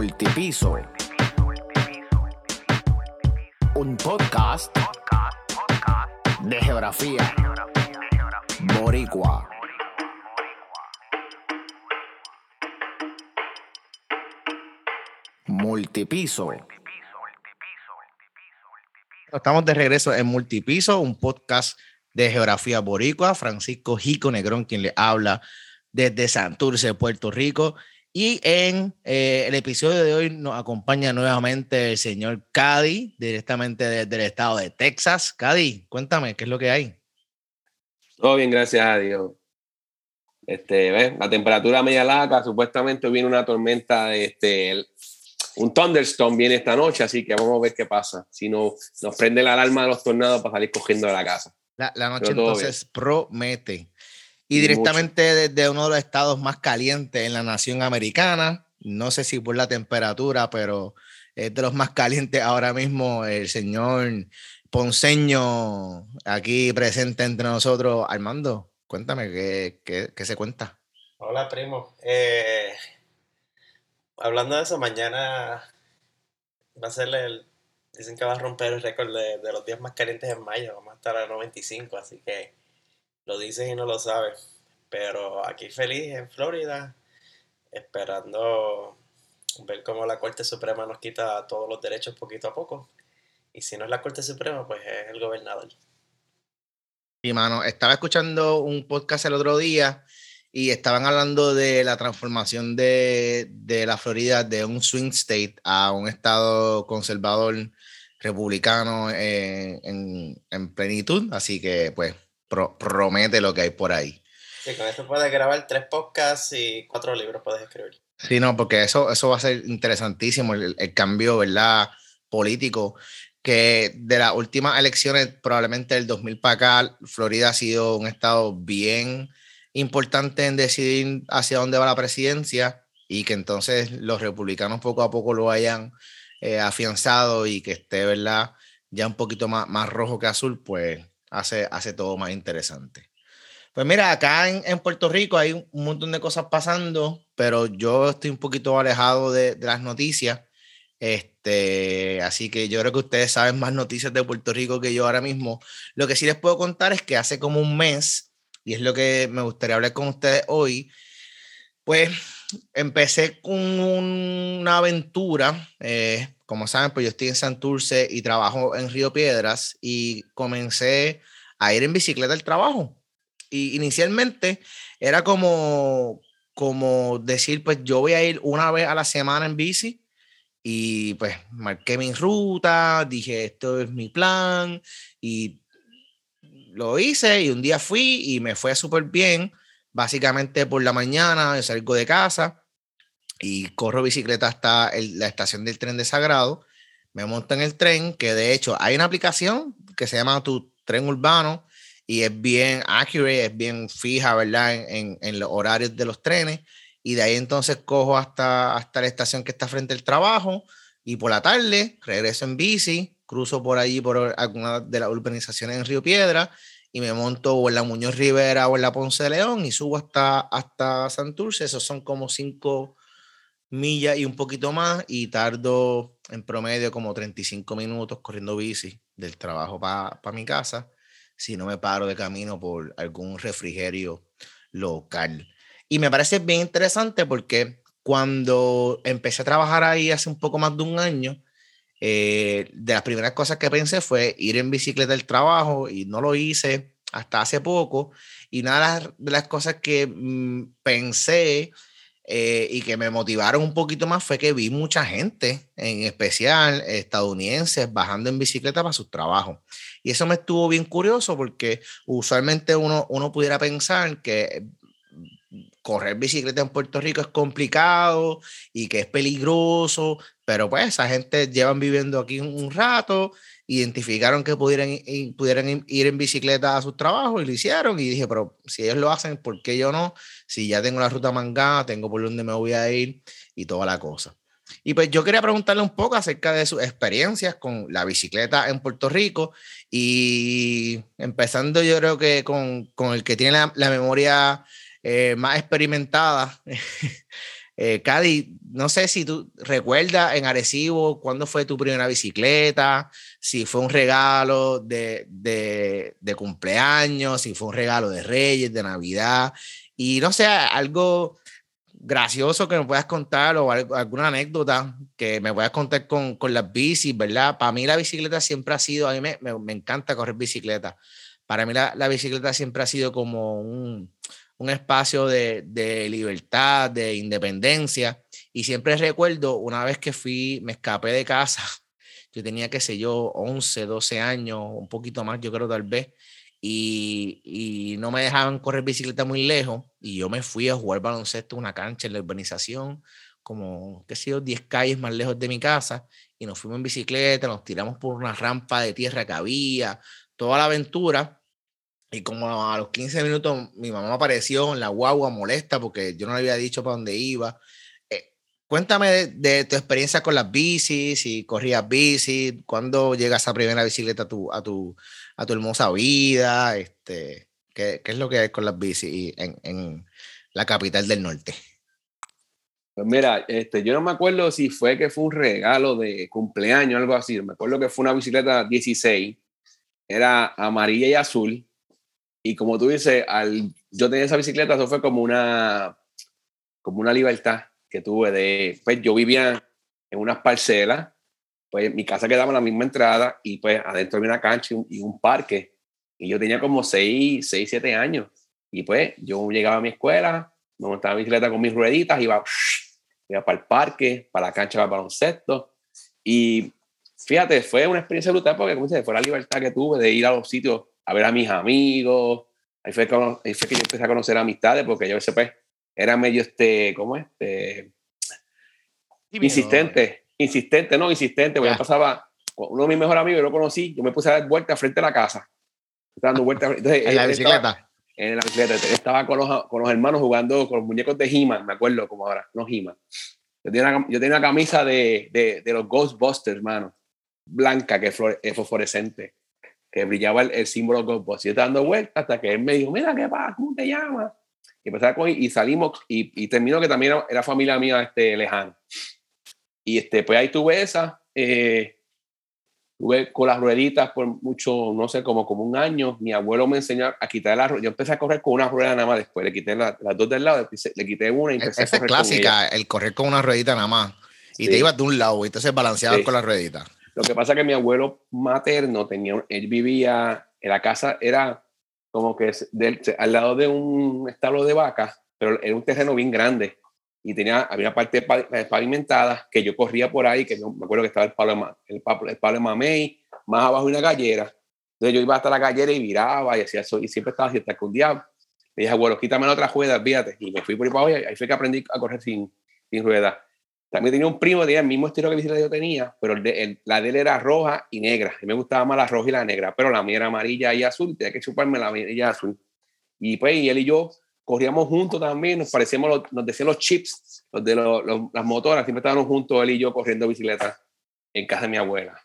Multipiso. Un podcast de geografía boricua. Multipiso. Estamos de regreso en Multipiso, un podcast de geografía boricua. Francisco Jico Negrón, quien le habla desde Santurce, Puerto Rico. Y en eh, el episodio de hoy nos acompaña nuevamente el señor Cady, directamente desde el estado de Texas. Cady, cuéntame, ¿qué es lo que hay? Todo bien, gracias a Dios. Este, ¿ves? La temperatura media laca, supuestamente viene una tormenta, este, un thunderstorm viene esta noche, así que vamos a ver qué pasa. Si no, nos prende la alarma de los tornados para salir cogiendo de la casa. La, la noche entonces promete. Y directamente desde uno de los estados más calientes en la nación americana, no sé si por la temperatura, pero es de los más calientes ahora mismo, el señor Ponceño aquí presente entre nosotros. Armando, cuéntame, ¿qué, qué, qué se cuenta? Hola, primo. Eh, hablando de eso, mañana va a ser el. Dicen que va a romper el récord de, de los días más calientes en mayo. Vamos a estar a 95, así que lo dices y no lo sabes. Pero aquí feliz en Florida, esperando ver cómo la Corte Suprema nos quita todos los derechos poquito a poco. Y si no es la Corte Suprema, pues es el gobernador. Y mano, estaba escuchando un podcast el otro día y estaban hablando de la transformación de, de la Florida de un swing state a un estado conservador republicano en, en, plenitud. Así que, pues, promete lo que hay por ahí. Sí, con eso puedes grabar tres podcasts y cuatro libros puedes escribir. Sí, no, porque eso, eso va a ser interesantísimo, el, el cambio, ¿verdad? Político, que de las últimas elecciones, probablemente del 2000 para acá, Florida ha sido un estado bien importante en decidir hacia dónde va la presidencia y que entonces los republicanos poco a poco lo hayan eh, afianzado y que esté, ¿verdad? Ya un poquito más, más rojo que azul, pues hace, hace todo más interesante. Pues mira, acá en, en, Puerto Rico hay un montón de cosas pasando, pero yo estoy un poquito alejado de, de, las noticias. Este, así que yo creo que ustedes saben más noticias de Puerto Rico que yo ahora mismo. Lo que sí les puedo contar es que hace como un mes, y es lo que me gustaría hablar con ustedes hoy, pues empecé con una aventura. Eh, como saben, pues yo estoy en Santurce y trabajo en Río Piedras y comencé a ir en bicicleta al trabajo. Y inicialmente era como, como decir, pues yo voy a ir una vez a la semana en bici y pues marqué mi ruta, dije, esto es mi plan y lo hice y un día fui y me fue súper bien. Básicamente por la mañana salgo de casa y corro bicicleta hasta el, la estación del tren de Sagrado. Me monto en el tren, que de hecho hay una aplicación que se llama Tu Tren Urbano y es bien accurate, es bien fija, ¿verdad? En, en, en, los horarios de los trenes. Y de ahí entonces cojo hasta, hasta la estación que está frente al trabajo y por la tarde regreso en bici, cruzo por allí por alguna de las urbanizaciones en Río Piedra y me monto o en la Muñoz Rivera o en la Ponce de León y subo hasta, hasta Santurce. Esos son como cinco millas y un poquito más y tardo en promedio como 35 minutos corriendo bici del trabajo para pa mi casa si no me paro de camino por algún refrigerio local. Y me parece bien interesante porque cuando empecé a trabajar ahí hace un poco más de un año, eh, de las primeras cosas que pensé fue ir en bicicleta al trabajo y no lo hice hasta hace poco. Y una de las, cosas que mmm, pensé eh, y que me motivaron un poquito más fue que vi mucha gente, en especial estadounidenses, bajando en bicicleta para sus trabajos. Y eso me estuvo bien curioso porque usualmente uno, uno pudiera pensar que correr bicicleta en Puerto Rico es complicado y que es peligroso, pero pues esa gente llevan viviendo aquí un rato, identificaron que pudieran, pudieran ir en bicicleta a sus trabajos y lo hicieron y dije, pero si ellos lo hacen, ¿por qué yo no? Si ya tengo la ruta mangada, tengo por dónde me voy a ir y toda la cosa. Y pues yo quería preguntarle un poco acerca de sus experiencias con la bicicleta en Puerto Rico y empezando yo creo que con, con el que tiene la, la memoria eh, más experimentada, Eh, no sé si tú recuerdas en Arecibo cuándo fue tu primera bicicleta, si fue un regalo de, de, cumpleaños, si fue un regalo de Reyes, de Navidad, y no sé, algo gracioso que me puedas contar o alguna anécdota que me puedas contar con, con las bicis, ¿verdad? Para mí la bicicleta siempre ha sido, a mí me, me, encanta correr bicicleta. Para mí la, la, bicicleta siempre ha sido como un, un espacio de, de, libertad, de independencia. Y siempre recuerdo una vez que fui, me escapé de casa, yo tenía, qué sé yo, 11, 12 años, un poquito más, yo creo tal vez, y, y, no me dejaban correr bicicleta muy lejos y yo me fui a jugar baloncesto en una cancha en la urbanización, como, qué sé yo, 10 calles más lejos de mi casa y nos fuimos en bicicleta, nos tiramos por una rampa de tierra que había, toda la aventura y como a los 15 minutos mi mamá apareció en la guagua molesta porque yo no le había dicho para dónde iba. Eh, cuéntame de, tu experiencia con las bicis, si corrías bici, cuándo llegas a primera bicicleta a tu, a tu, a tu hermosa vida, este, ¿qué, ¿qué, es lo que hay con las bicis en, en la capital del norte? Pues mira, este, yo no me acuerdo si fue que fue un regalo de cumpleaños o algo así. Me acuerdo que fue una bicicleta 16, era amarilla y azul. Y como tú dices, al yo tenía esa bicicleta, eso fue como una, como una libertad que tuve de, pues yo vivía en unas parcelas pues mi casa quedaba en la misma entrada y pues adentro había una cancha y un, parque. Y yo tenía como 6, 6, 7 años. Y pues yo llegaba a mi escuela, me montaba en bicicleta con mis rueditas, iba, iba para el parque, para la cancha, para el baloncesto. Y fíjate, fue una experiencia brutal porque, como dices, fue la libertad que tuve de ir a los sitios a ver a mis amigos. Ahí fue, ahí fue que yo empecé a conocer amistades porque yo ese pues era medio este, ¿cómo es? Este, insistente insistente, no, insistente, porque yo pasaba, uno de mis mejores amigos, yo lo conocí, yo me puse a dar vueltas frente a la casa. Dando vueltas. en la bicicleta. en la bicicleta. Estaba con los, con los hermanos jugando con los muñecos de He-Man, me acuerdo como ahora, no He-Man. Yo tenía, una, yo tenía una camisa de, de, de los Ghostbusters, hermano, blanca, que es fosforescente, que brillaba el, símbolo Ghostbusters. Yo estaba dando vueltas hasta que él me dijo, mira, ¿qué pasa? ¿Cómo te llamas? Y empezaba con, y salimos, y, y terminó que también era, era familia mía este, lejana. Y este, pues ahí tuve esa. Eh, tuve con las rueditas por mucho, no sé, como, como un año. Mi abuelo me enseñó a quitar la Yo empecé a correr con una rueda nada más después. Le quité las dos del lado, le quité una y empecé Esa a correr es clásica, el correr con una ruedita nada más. Y te ibas de un lado y entonces balanceabas con la ruedita. Lo que pasa es que mi abuelo materno tenía, él vivía en la casa, era como que al lado de un establo de vacas, pero era un terreno bien grande y tenía, había una parte eh, pavimentada que yo corría por ahí, que yo me acuerdo que estaba el palo, el, el palo de mamey, más abajo una gallera. Entonces yo iba hasta la gallera y viraba y hacía eso, y siempre estaba así hasta que un día le dije, bueno, quítame la otra rueda, fíjate. Y me fui por ahí para abajo y ahí fue que aprendí a correr sin, sin ruedas. También tenía un primo, tenía el mismo estilo que bicicleta yo tenía, pero el la de él era roja y negra. Y me gustaba más la roja y la negra, pero la mía era amarilla y azul. Tenía que chuparme la amarilla azul. Y pues, y él y yo corríamos juntos también, nos parecíamos, nos decían los chips, los de los, las motoras, siempre estábamos juntos él y yo corriendo bicicleta en casa de mi abuela.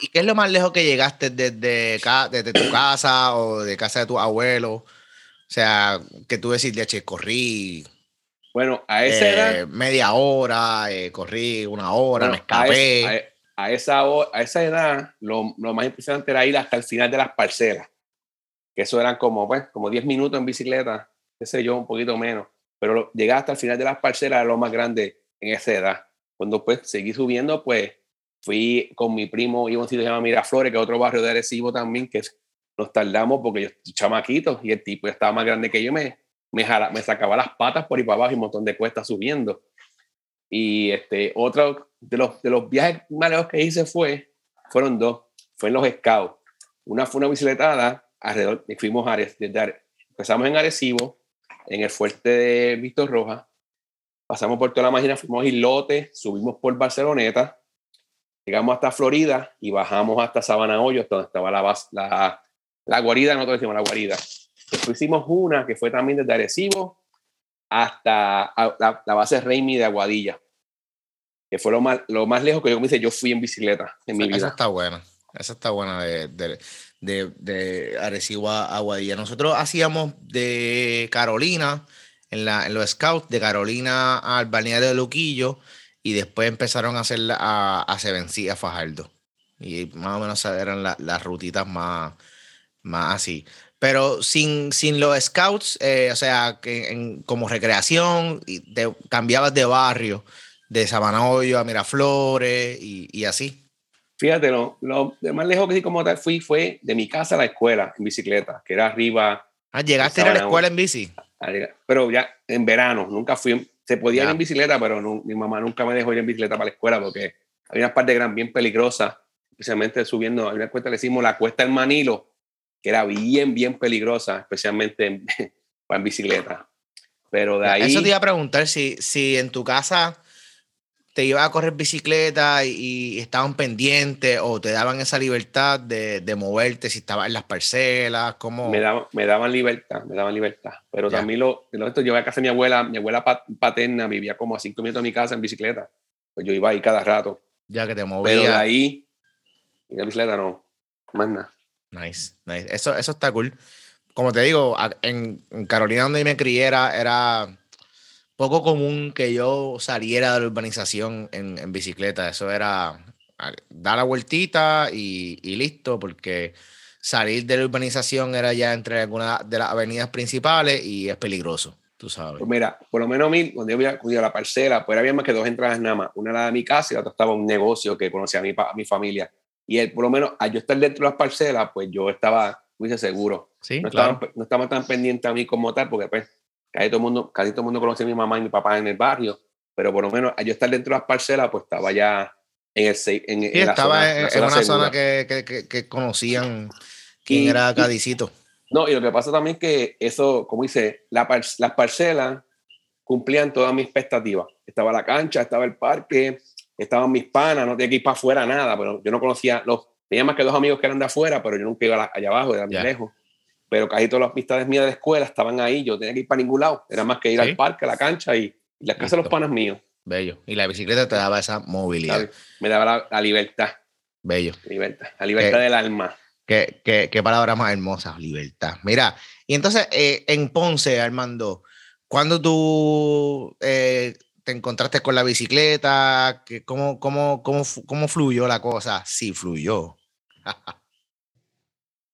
¿Y qué es lo más lejos que llegaste desde, desde tu casa o de casa de tu abuelo? O sea, que tú decís, de corrí. Bueno, a esa edad. Media hora, eh, corrí una hora, me escapé. A, esa, a esa edad, lo, lo, más impresionante era ir hasta el final de las parcelas. Que eso eran como, pues, como 10 minutos en bicicleta qué sé yo, un poquito menos. Pero llegar hasta el final de las parcelas era lo más grande en esa edad. Cuando pues seguí subiendo, pues fui con mi primo, iba a un sitio que se llama Miraflores, que es otro barrio de Arecibo también, que nos tardamos porque yo chamaquito y el tipo estaba más grande que yo, me, me, me sacaba las patas por ahí para abajo y un montón de cuestas subiendo. Y este, otro de los, de los viajes más lejos que hice fue, fueron dos, fue en los Scouts. Una fue una bicicletada alrededor, fuimos a, empezamos en Arecibo, en el fuerte de Víctor Roja. Pasamos por toda la máquina, fuimos a Islote, subimos por Barceloneta, llegamos hasta Florida y bajamos hasta Sabana Hoyos, donde estaba la, la, la guarida, nosotros decimos la guarida. Después hicimos una que fue también desde Arecibo hasta la, la base Reimi de Aguadilla, que fue lo más, lo más lejos que yo, me hice, yo fui en bicicleta en mi vida. Esa está buena, esa está buena de, de, de, de Arecibo a Aguadilla. Nosotros hacíamos de Carolina, en, la, en los scouts de Carolina al balneario de Luquillo y después empezaron a hacer a, a Sevencí, a Fajardo. Y más o menos eran la- las rutitas más, más así. Pero sin, sin los scouts, eh, o sea, que en- como recreación, y te cambiabas de barrio, de Sabana Hoyo a Miraflores y, y así. Fíjate, lo, lo más lejos que sí como tal fui fue de mi casa a la escuela en bicicleta, que era arriba, Ah, llegaste a ir a la escuela en bici. pero ya en verano, nunca fui, se podía ir Ya. en bicicleta, pero no- mi mamá nunca me dejó ir en bicicleta para la escuela porque había unas partes que eran bien peligrosas, especialmente subiendo, hay una cuesta que le decimos la cuesta del Manilo, que era bien, bien peligrosa, especialmente en, en bicicleta. Pero de ahí... Eso te iba a preguntar si, si en tu casa te ibas a correr bicicleta y, y estaban pendientes o te daban esa libertad de, de moverte si estabas en las parcelas, como me daban, me daban libertad, me daban libertad. Pero también lo, lo yo iba a casa de mi abuela, mi abuela pa- paterna vivía como a cinco minutos de mi casa en bicicleta. Pues yo iba ahí cada rato. ya que te Pero de ahí, en la bicicleta no, más nada. Nice, nice. Eso, eso está cool. Como te digo, en, Carolina donde me crié era, poco común que yo saliera de la urbanización en, en bicicleta. Eso era dar la vueltita y, y listo, porque salir de la urbanización era ya entre algunas de las avenidas principales y es peligroso, tú sabes. Pues mira, por lo menos a mí, cuando yo iba a la parcela, pues había más que dos entradas nada más. Una era de mi casa y la otra estaba un negocio que conocía a mi, a mi familia. Y él, por lo menos, al yo estar dentro de las parcelas, pues yo estaba muy seguro. Sí, no, claro. estaban, no estaban tan pendientes a mí como tal, porque pues casi todo el mundo, casi todo el mundo conocía a mi mamá y mi papá en el barrio, pero por lo menos al yo estar dentro de las parcelas, pues estaba ya en, el, en, Sí, en la estaba zona, en, la en zona una segura. zona que, que- que- que conocían quién Y- era Cadicito. No, y lo que pasa también es que eso, como dice, la par- las parcelas cumplían todas mis expectativas. Estaba la cancha, estaba el parque, estaban mis panas, no tenía que ir para afuera nada, pero yo no conocía los, tenía más que dos amigos que eran de afuera, pero yo nunca iba la- allá abajo, era muy lejos. Pero casi todas las amistades mías de la escuela estaban ahí, yo tenía que ir para ningún lado, era más que ir Sí. al parque, a la cancha y, y las casas de los panas míos. Bello. Y la bicicleta te daba esa movilidad. Me daba la, la libertad, Bello. libertad, la libertad del alma. Qué, qué, qué palabra más hermosa, libertad. Mira, y entonces eh, en Ponce, Armando, ¿cuándo tú eh, te encontraste con la bicicleta? ¿Qué- ¿Cómo, cómo, cómo, cómo fluyó la cosa? Sí, fluyó.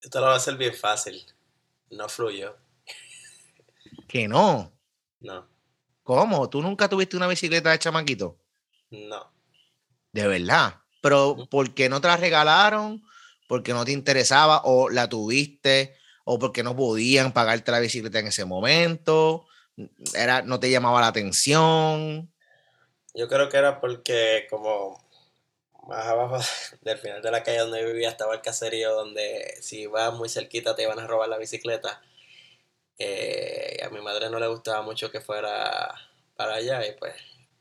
Esto lo va a hacer bien fácil. No fluyó. que no. No, ¿Cómo? ¿Tú nunca tuviste una bicicleta de chamaquito? no. De verdad. Pero. ¿por qué no te la regalaron? ¿Porque no te interesaba? ¿O la tuviste? ¿O porque no podían pagarte la bicicleta en ese momento? Era, ¿No te llamaba la atención? Yo creo que era porque como más abajo del final de la calle donde vivía estaba el caserío donde si ibas muy cerquita te iban a robar la bicicleta. A mi madre no le gustaba mucho que fuera para allá y pues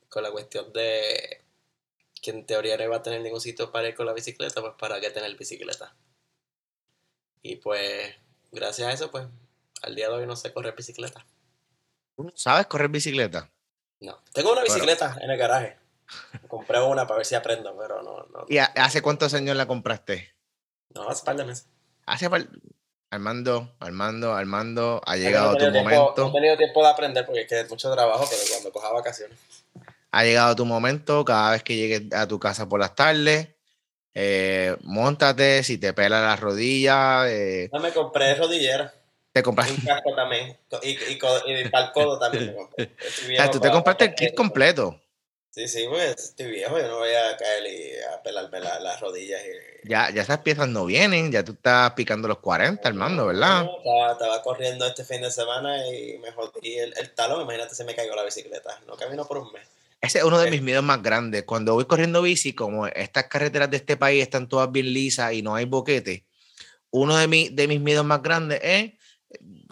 con la cuestión de que en teoría no iba a tener ningún sitio para ir con la bicicleta, pues para qué tener bicicleta. Y pues gracias a eso pues al día de hoy no sé correr bicicleta. ¿Tú no ¿Sabes correr bicicleta? No, tengo una Bueno. bicicleta en el garaje. Compré una para ver si aprendo, pero no, no, ¿Y hace cuántos años la compraste? no, hace par de meses. Hace par- Armando, Armando, Armando, ha llegado no tu tiempo- momento. no he tenido tiempo de aprender porque es que es mucho trabajo, pero cuando coja vacaciones. Ha llegado tu momento. Cada vez que llegues a tu casa por las tardes, eh, montate. Si te pela las rodillas, eh, No me compré rodillera te y compras. un casco también. Y, y, y para el codo también O viejo sea, tú te compraste el kit completo. Sí, sí, pues estoy viejo, yo no voy a caer y a pelarme la- las rodillas. Y, Ya, ya esas piezas no vienen. Ya tú estás picando los 40, Armando, ¿verdad? No, estaba, estaba corriendo este fin de semana y me jodí el, el talón. Imagínate, se me cayó la bicicleta. No camino por un mes. Ese es uno de Eh. mis miedos más grandes. Cuando voy corriendo bici, como estas carreteras de este país están todas bien lisas y no hay boquete, uno de, mi- de mis miedos más grandes es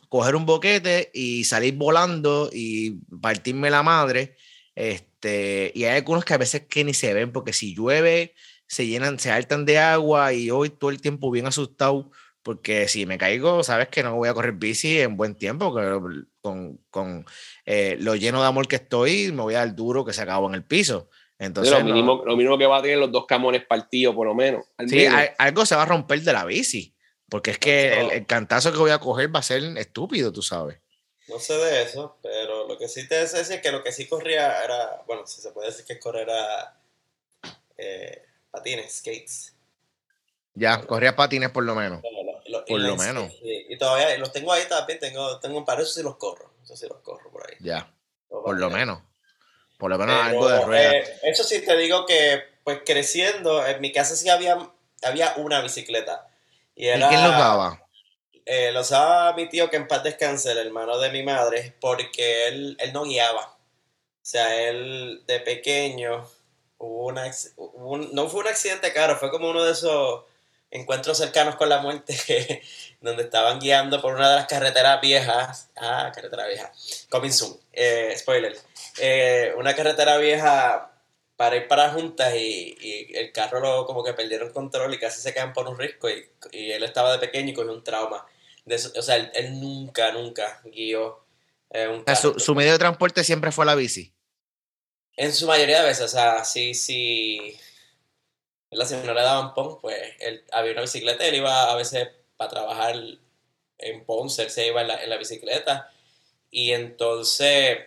coger un boquete y salir volando y partirme la madre. Este, y hay algunos que a veces que ni se ven, porque si llueve, se llenan, se hartan de agua y hoy todo el tiempo bien asustado, porque si me caigo, sabes que no voy a correr bici en buen tiempo, que con, con eh, lo lleno de amor que estoy, me voy a dar duro que se acabó en el piso. Entonces, lo, no- mínimo, lo mínimo que va a tener los dos camones partidos, por lo menos. al sí, menos. algo se va a romper de la bici, porque es que el, el cantazo que voy a coger va a ser estúpido, tú sabes. No sé de eso, pero lo que sí te decía es que lo que sí corría era, bueno, si se puede decir que correr era eh, patines, skates. Ya, corría patines por lo menos. Lo- lo- Por y lo menos. y todavía los tengo ahí también, tengo, tengo un par, eso sí los corro, eso sí los corro por ahí. Ya, por lo menos. Por lo menos Pero, algo de rueda. eh, eso sí te digo que, pues creciendo, en mi casa sí había, había una bicicleta. Y ¿Y era, quién los daba? eh, lo usaba mi tío que en paz descanse, el hermano de mi madre, porque él, él no guiaba. O sea, él de pequeño hubo una, ex- hubo un- no fue un accidente caro, fue como uno de esos encuentros cercanos con la muerte donde estaban guiando por una de las carreteras viejas. Ah, carretera vieja. Coming soon. Eh, spoiler. Eh, una carretera vieja para ir para juntas y, y el carro lo como que perdieron control y casi se quedan por un risco y, y él estaba de pequeño y cogió un trauma. De eso- o sea, él, él nunca, nunca guió eh, un carro. su, su medio de transporte siempre fue la bici. En su mayoría de veces, o sea, sí, sí. Si no le daban PON, pues él, había una bicicleta, él iba a veces para trabajar en Ponce, él se iba en la, en la bicicleta. Y entonces,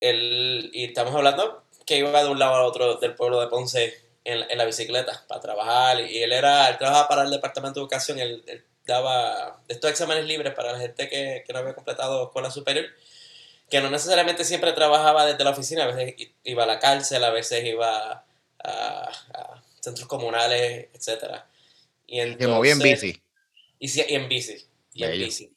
él, y estamos hablando que iba de un lado al otro del pueblo de Ponce en, en la bicicleta para trabajar. Y él era, él trabajaba para el departamento de educación, él, él daba estos exámenes libres para la gente que, que no había completado escuela superior que no necesariamente siempre trabajaba desde la oficina, a veces iba a la cárcel, a veces iba a, a centros comunales, etcétera. Y Se movía en entonces- bici. Y, y en bici. Y en bici.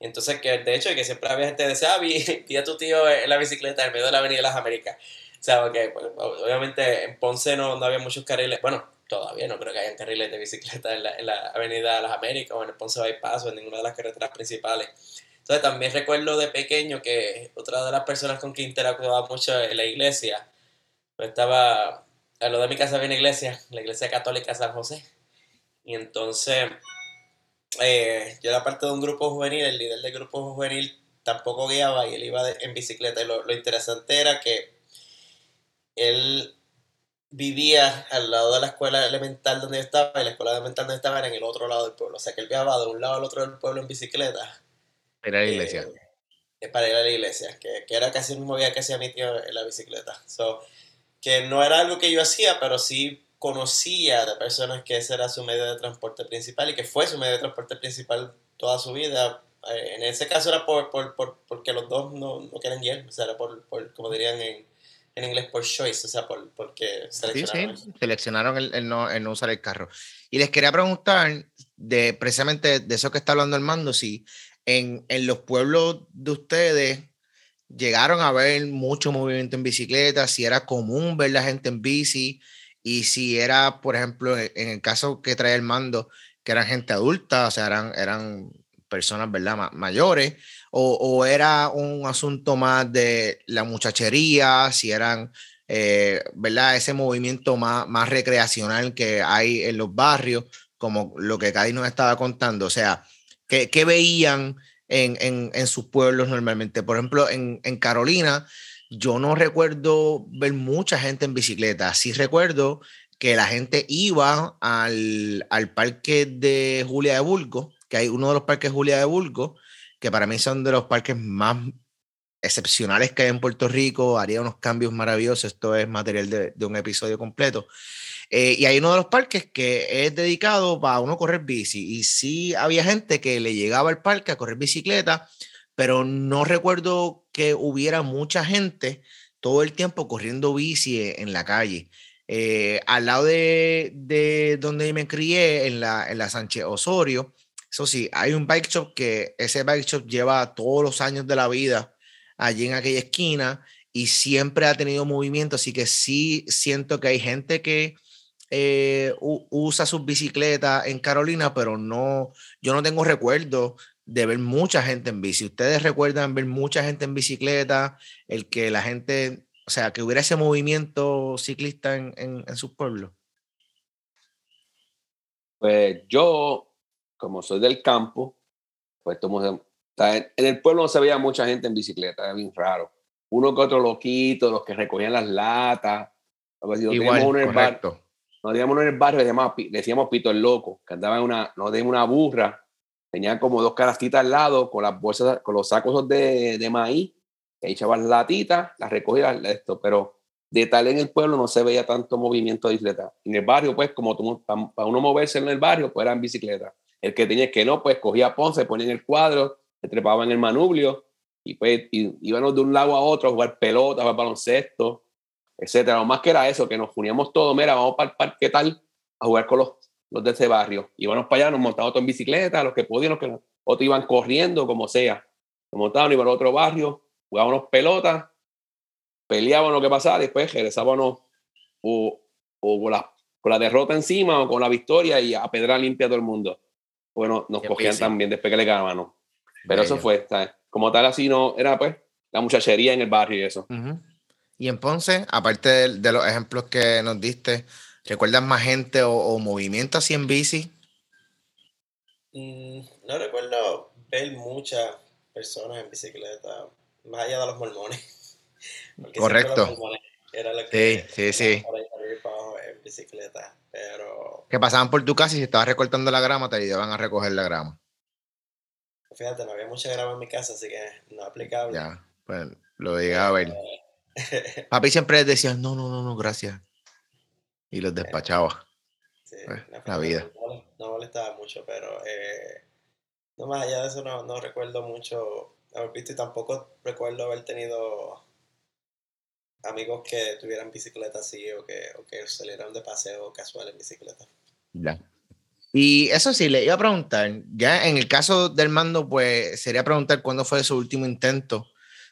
Entonces, que de hecho, que siempre había gente que decía, ah, vi, vi a tu tío en la bicicleta en medio de la Avenida de las Américas. Sea, porque pues, obviamente en Ponce no, no había muchos carriles, bueno, todavía no creo que hayan carriles de bicicleta en la, en la Avenida de las Américas o en el Ponce Bypass o en ninguna de las carreteras principales. Entonces también recuerdo de pequeño que otra de las personas con que interactuaba mucho en la iglesia, pues estaba, a lo de mi casa había una iglesia, la iglesia católica San José. Y entonces eh, yo era parte de un grupo juvenil, el líder del grupo juvenil tampoco guiaba y él iba en bicicleta. Y lo, lo interesante era que él vivía al lado de la escuela elemental donde yo estaba y la escuela elemental donde estaba era en el otro lado del pueblo. O sea que él viajaba de un lado al otro del pueblo en bicicleta Era la iglesia. eh, para ir a la iglesia, que, que era casi el mismo día que hacía mi tío en la bicicleta. So, que no era algo que yo hacía, pero sí conocía de personas que ese era su medio de transporte principal y que fue su medio de transporte principal toda su vida. Eh, en ese caso era por, por, por- porque los dos no, no querían guiar, o sea, era por, por, como dirían en, en inglés, por choice, o sea, por, porque Sí, seleccionaron. sí, seleccionaron el, el no, el no usar el carro. Y les quería preguntar, de precisamente de eso que está hablando Armando, si en, en los pueblos de ustedes llegaron a ver mucho movimiento en bicicleta, si era común ver la gente en bici, y si era, por ejemplo, e- en el caso que trae el mando, que eran gente adulta, o sea, eran, eran personas, ¿verdad?, Ma- mayores, o, era un asunto más de la muchachería, si eran eh, ¿verdad? Ese movimiento más, más recreacional que hay en los barrios, como lo que Cádiz nos estaba contando. O sea, ¿qué, veían en, sus pueblos normalmente? Por ejemplo, en, Carolina, yo no recuerdo ver mucha gente en bicicleta. Sí recuerdo que la gente iba al, al parque de Julia de Burgos, que hay uno de los parques Julia de Burgos, que para mí son de los parques más excepcionales que hay en Puerto Rico, haría unos cambios maravillosos. Esto es material de, un episodio completo. Eh, y hay uno de los parques que es dedicado para uno correr bici. Y sí había gente que le llegaba al parque a correr bicicleta, pero no recuerdo que hubiera mucha gente todo el tiempo corriendo bici en la calle. Eh, al lado de, de donde me crié, en la, en la Sánchez Osorio, eso sí, hay un bike shop que ese bike shop lleva todos los años de la vida allí en aquella esquina y siempre ha tenido movimiento, así que sí siento que hay gente que eh, usa sus bicicletas en Carolina, pero no, yo no tengo recuerdo de ver mucha gente en bici. ¿Ustedes recuerdan ver mucha gente en bicicleta? El que la gente, o sea, que hubiera ese movimiento ciclista en, en, en sus pueblos. Pues yo, como soy del campo, pues todo el mundo- o sea, en en el pueblo no se veía mucha gente en bicicleta, era bien raro. Uno que otro loquito, los que recogían las latas. Nosotros Igual, teníamos uno en el bar- correcto. Nos teníamos uno en el barrio, le Pi- le decíamos Pito el Loco, que andaba en una, nos teníamos una burra, tenía como dos carastitas al lado, con las bolsas, con los sacos de, de maíz, echabas latitas, las recogías, esto, pero de tal en el pueblo no se veía tanto movimiento de bicicleta. En el barrio, pues, como tú, para uno moverse en el barrio, pues eran bicicletas. El que tenía que no, pues cogía Ponce, ponía en el cuadro, se trepaba en el manubrio y pues íbamos de un lado a otro a jugar pelota, a jugar baloncesto, etcétera. Lo más que era eso, que nos uníamos todos, mira, vamos para el parque tal, a jugar con los, los de ese barrio. Íbamos para allá, nos montábamos todos en bicicleta, los que podían, los que otros iban corriendo, como sea. Nos montaban, iban a otro barrio, jugábamos pelota, peleábamos lo que pasaba, después regresábamos o, o con, la, con la derrota encima o con la victoria y a pedra limpia a todo el mundo. Bueno, nos cogían también después que le ganaban. Pero eso fue, como tal, así no, era pues la muchachería en el barrio y eso. Y en Ponce, aparte de, los ejemplos que nos diste, ¿recuerdas más gente o, movimiento así en bici? Mm, no recuerdo ver muchas personas en bicicleta, más allá de los mormones. Correcto. Era lo que sí, sí, sí. en bicicleta, pero... Que pasaban por tu casa y si estabas recortando la grama, te ayudaban a recoger la grama. Fíjate, no había mucha grama en mi casa, así que no aplicable. Ya, pues lo diga a ver. Papi siempre decía, no, no, no, no, gracias. Y los despachaba. Sí, pues, la vida. No, molestaba mucho, pero eh, no más allá de eso no, no recuerdo mucho haber visto y tampoco recuerdo haber tenido amigos que tuvieran bicicleta así o que, o que salieran de paseo casual en bicicleta. Ya. Y eso sí, le iba a preguntar, ya en el caso del mando, pues sería preguntar cuándo fue su último intento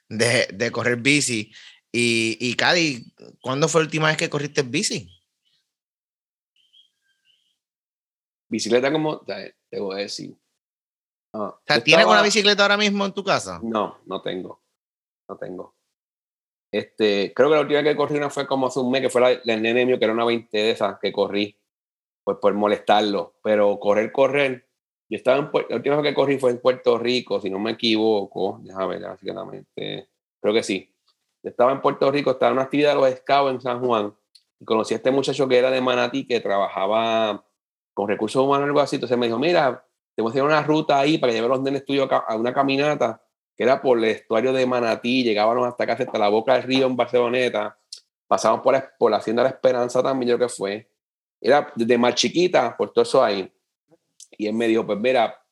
de, de correr bici. Y, y Cadi, ¿cuándo fue la última vez que corriste bici? Bicicleta como, te voy a decir. ¿Tienes una bicicleta ahora mismo en tu casa? No, no tengo. No tengo. Este, creo que la última que corrí una fue como hace un mes, que fue la, del nene mío, que era una 20 de esas que corrí pues por molestarlo. Pero correr, correr. Yo estaba en, la última vez que corrí fue en Puerto Rico, si no me equivoco. Déjame ver, básicamente. Creo que sí. Yo estaba en Puerto Rico, estaba en una actividad de los scouts en San Juan. Y conocí a este muchacho que era de Manatí, que trabajaba con recursos humanos o algo así. Entonces me dijo, mira, te voy a hacer una ruta ahí para llevar a los nenes tuyos a una caminata que era por el estuario de Manatí, llegábamos hasta acá, hasta la boca del río en Barceloneta, pasamos por la, por la Hacienda de la Esperanza también, yo creo que fue, era desde más chiquita, por todo eso ahí. Y él me dijo, pues mira,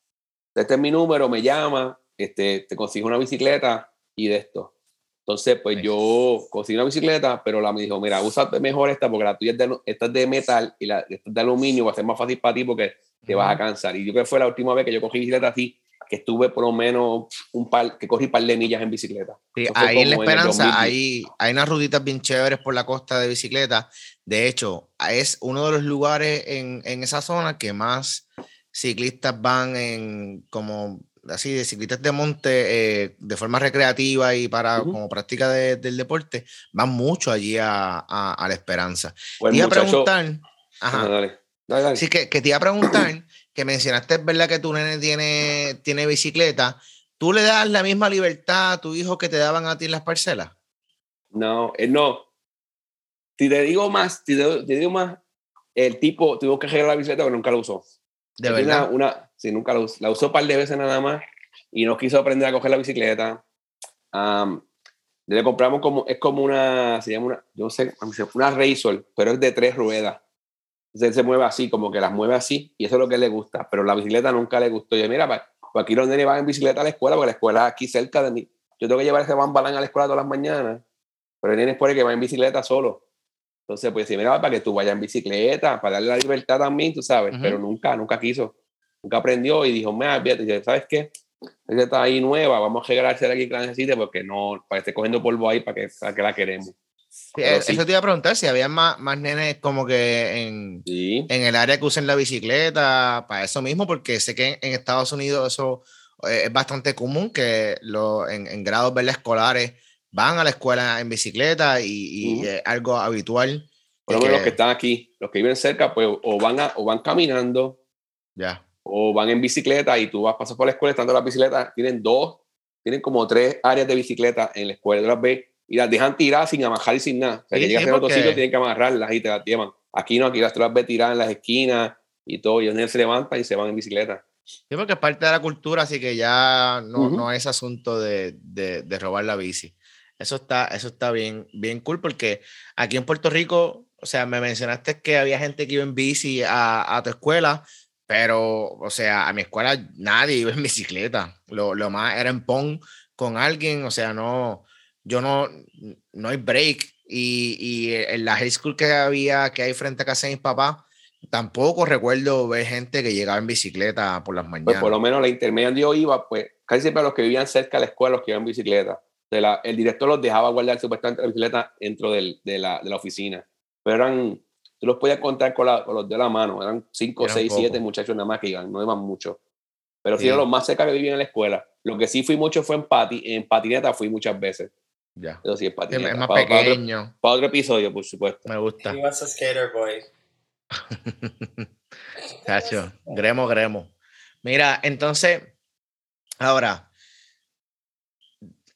este es mi número, me llama, este, te consigo una bicicleta y de esto. Entonces, pues yo conseguí una bicicleta, pero la me dijo, mira, usa mejor esta porque la tuya es de, esta es de metal y la esta es de aluminio, va a ser más fácil para ti porque te vas a cansar. Y yo creo que fue la última vez que yo cogí bicicleta así, que estuve por lo menos un par, que corrí un par de millas en bicicleta. Sí, ahí en La Esperanza hay, hay unas ruditas bien chéveres por la costa de bicicleta. De hecho, es uno de los lugares en, en esa zona que más ciclistas van en como así de ciclistas de monte eh, de forma recreativa y para como práctica del deporte van mucho allí a, a, La Esperanza. Pues te iba a preguntar, ajá, Sí, que, que te iba a preguntar que mencionaste, es verdad que tu nene tiene, tiene bicicleta, ¿tú le das la misma libertad a tu hijo que te daban a ti en las parcelas? No, eh, no. Si te digo más, si te, digo más, el tipo tuvo que arreglar la bicicleta pero nunca la usó. ¿De verdad? Una, sí, nunca la usó. La usó un par de veces nada más y no quiso aprender a coger la bicicleta. le compramos como, es como una, se llama una, yo no sé, una Razor, pero es de tres ruedas. Entonces él se mueve así, como que las mueve así, y eso es lo que le gusta. Pero la bicicleta nunca le gustó. Yo, mira, pues, pues aquí los nenes van en bicicleta a la escuela, porque la escuela es aquí cerca de mí. Yo tengo que llevar ese bambalán a la escuela todas las mañanas, pero el nene puede que va en bicicleta solo. Entonces, pues, sí, mira, para que tú vayas en bicicleta, para darle la libertad también, tú sabes, pero nunca, nunca quiso. Nunca aprendió y dijo, mira, fíjate, ¿sabes qué? Esta está ahí nueva, vamos a regalarse aquí que la necesite porque no, para que esté cogiendo polvo ahí, para que, para que la queremos. Eh, eso te iba a preguntar si había más, más nenes como que en, en el área que usen la bicicleta para eso mismo, porque sé que en Estados Unidos eso eh, es bastante común que lo, en, en grados verdes escolares van a la escuela en bicicleta y, es algo habitual. Por lo menos los que están aquí, los que viven cerca, pues o van, a, o van caminando, ya. o van en bicicleta y tú vas, pasar por la escuela estando en la bicicleta, tienen dos, tienen como tres áreas de bicicleta en la escuela, de las ves y las dejan tiradas sin amajar y sin nada. O sea, que llegas a otro sitio, tienen que amarrarlas y te las llevan. Aquí no, aquí las tú las ves tiradas en las esquinas y todo, y ellos se levantan y se van en bicicleta. Sí, porque es parte de la cultura, así que ya no, no es asunto de, de, de, robar la bici. Eso está, eso está bien, bien cool, porque aquí en Puerto Rico, o sea, me mencionaste que había gente que iba en bici a, a tu escuela, pero, o sea, a mi escuela nadie iba en bicicleta. Lo, lo más era en pon con alguien, o sea, no, yo no, no hay break. Y, y en la high school que había, que hay frente a casa de mis papás, tampoco recuerdo ver gente que llegaba en bicicleta por las mañanas. Pues por lo menos la intermedia donde yo iba, pues casi siempre los que vivían cerca de la escuela, los que iban en bicicleta, de la, el director los dejaba guardar supuestamente la bicicleta dentro del, de, la, de, la, oficina. Pero eran, tú los podías contar con, la, con los de la mano, eran 5, 6, 7 muchachos nada más que iban, no iban mucho. Pero sí. eran los más cerca que vivían en la escuela. Lo que sí fui mucho fue en, pati, en patineta, fui muchas veces. Ya. Eso sí, en patineta. Es más para, pequeño. Para otro, para otro, episodio, por supuesto. Me gusta. He was a skater boy. Cacho, gremo, gremo. Mira, entonces, ahora,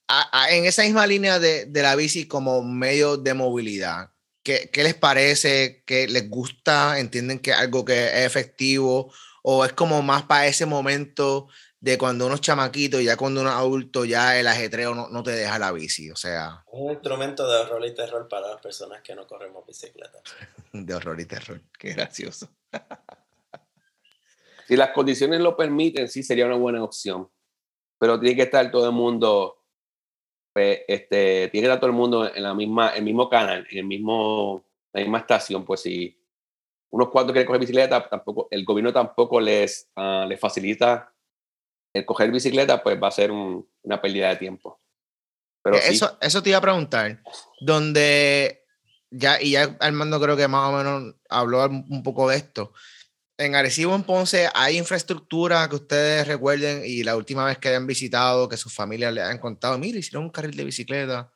a, a, en esa misma línea de, de, la bici como medio de movilidad, ¿qué, ¿qué, les parece? ¿Qué les gusta? ¿Entienden que es algo que es efectivo? ¿O es como más para ese momento de cuando uno es chamaquito y ya cuando uno es adulto ya el ajetreo no, no te deja la bici? O sea... Un instrumento de horror y terror para las personas que no corremos bicicleta. de horror y terror, qué gracioso. si las condiciones lo permiten, sí sería una buena opción. Pero tiene que estar todo el mundo, pues, este, tiene que estar todo el mundo en la misma, el mismo canal, en el mismo, la misma estación. Pues si unos cuantos quieren coger bicicleta, tampoco, el gobierno tampoco les, uh, les facilita el coger bicicleta, pues va a ser un, una pérdida de tiempo. Pero eso, sí. eso te iba a preguntar, donde ya, y ya Armando creo que más o menos habló un poco de esto. En Arecibo, en Ponce, ¿hay infraestructura que ustedes recuerden y la última vez que hayan visitado, que sus familias les han contado, mire, hicieron un carril de bicicleta?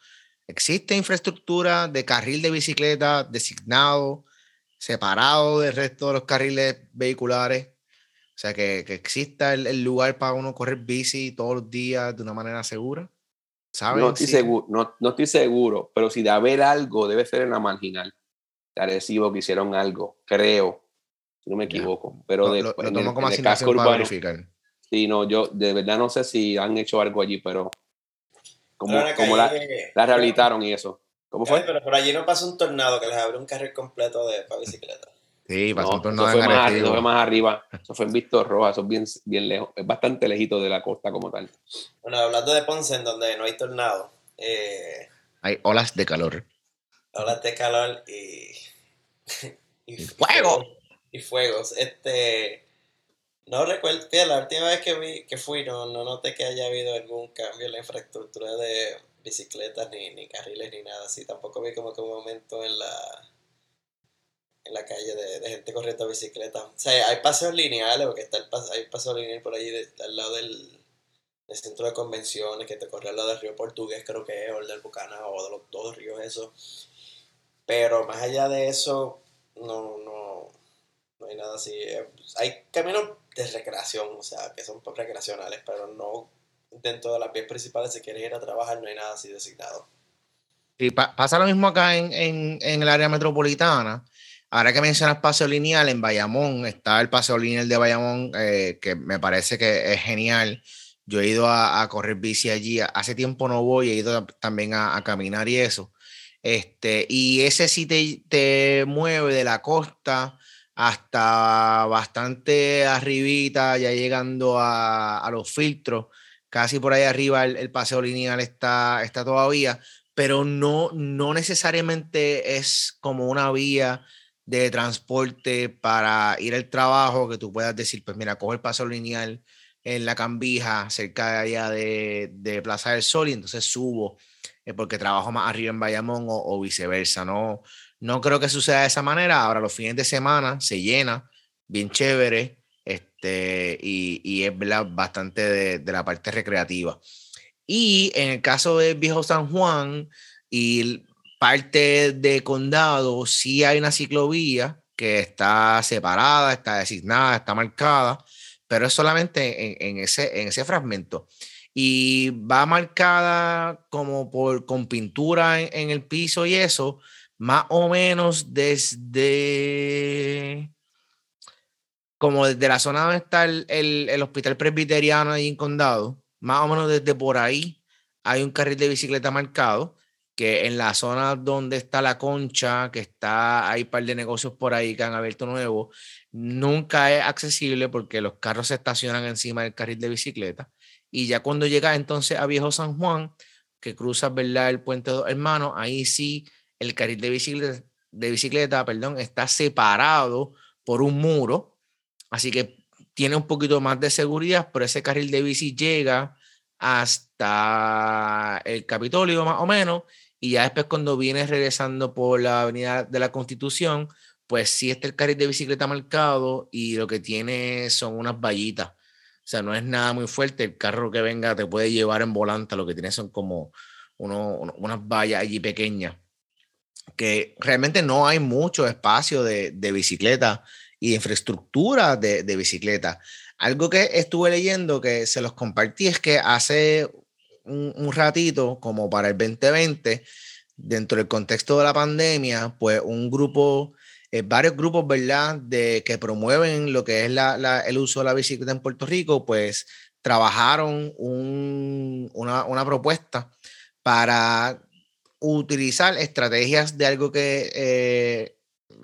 ¿Existe infraestructura de carril de bicicleta designado, separado del resto de los carriles vehiculares? O sea, que, que exista el, el, lugar para uno correr bici todos los días de una manera segura. ¿Saben? No estoy, sí. seguro, no, no, estoy seguro, pero si de haber algo, debe ser en la marginal. De Arecibo que hicieron algo, creo, si no me equivoco. Yeah. Pero lo, de, lo, lo en tomo como en para urbano, verificar. Sí, no, yo de verdad no sé si han hecho algo allí, pero como, Pero como la, la rehabilitaron y eso. ¿Cómo fue? Pero por allí no pasó un tornado que les abrió un carril completo de para bicicleta. Sí, pasó no, un tornado eso fue, en más, Arecibo. eso fue más arriba. Eso fue en Víctor Rojas, eso es bien, bien lejos. Es bastante lejito de la costa como tal. Bueno, hablando de Ponce, en donde no hay tornado. Eh, hay olas de calor. Olas de calor y. y, y fuego. Y fuegos. Este. No recuerdo, la última vez que, vi, que fui no, no noté que haya habido algún cambio en la infraestructura de bicicletas, ni, ni carriles, ni nada así. Tampoco vi como que un momento en la en la calle de, de, gente corriendo bicicleta. O sea, hay paseos lineales, porque está el paso, hay paseo lineal por de, al lado del, centro de convenciones, que te corre al lado del río Portugués, creo que es, o el del Bucana, o de los dos ríos, eso. Pero más allá de eso, no, no, no hay nada así. Hay caminos de recreación, o sea, que son recreacionales, pero no dentro de las vías principales, si quieres ir a trabajar, no hay nada así designado. Y pa pasa lo mismo acá en, en, en el área metropolitana. Ahora que mencionas paseo lineal, en Bayamón está el paseo lineal de Bayamón, eh, que me parece que es genial. Yo he ido a, a, correr bici allí, hace tiempo no voy, he ido también a, a caminar y eso. Este, y ese sí te, te, mueve de la costa hasta bastante arribita, ya llegando a, a los filtros, casi por ahí arriba el, el paseo lineal está, está todavía, pero no, no necesariamente es como una vía de transporte para ir al trabajo, que tú puedas decir, pues mira, cojo el paso lineal en la Cambija, cerca de allá de, de Plaza del Sol, y entonces subo eh, porque trabajo más arriba en Bayamón o, o, viceversa. No, no creo que suceda de esa manera. Ahora los fines de semana se llena, bien chévere, este, y, y es ¿verdad? bastante de, de la parte recreativa. Y en el caso de Viejo San Juan y parte de condado sí hay una ciclovía que está separada, está designada, está marcada, pero es solamente en, ese, en ese fragmento. Y va marcada como por, con pintura en, el piso y eso, más o menos desde como desde la zona donde está el, el hospital presbiteriano ahí en Condado, más o menos desde por ahí hay un carril de bicicleta marcado que en la zona donde está la concha, que está, hay un par de negocios por ahí que han abierto nuevos, nunca es accesible porque los carros se estacionan encima del carril de bicicleta. Y ya cuando llegas entonces a Viejo San Juan, que cruzas ¿verdad? el puente de dos hermanos, ahí sí el carril de bicicleta, de bicicleta perdón, está separado por un muro, así que tiene un poquito más de seguridad, pero ese carril de bici llega hasta el Capitolio más o menos y ya después cuando vienes regresando por la avenida de la Constitución, pues sí está el carril de bicicleta marcado y lo que tiene son unas vallitas. O sea, no es nada muy fuerte. El carro que venga te puede llevar en volante. Lo que tiene son como uno, unas vallas allí pequeñas. Que realmente no hay mucho espacio de, de bicicleta y infraestructura de, de bicicleta. Algo que estuve leyendo que se los compartí es que hace un, ratito, como para el 2020, dentro del contexto de la pandemia, pues un grupo, eh, varios grupos, ¿verdad?, de que promueven lo que es la, el uso de la bicicleta en Puerto Rico, pues trabajaron una, una, propuesta para utilizar estrategias de algo que eh,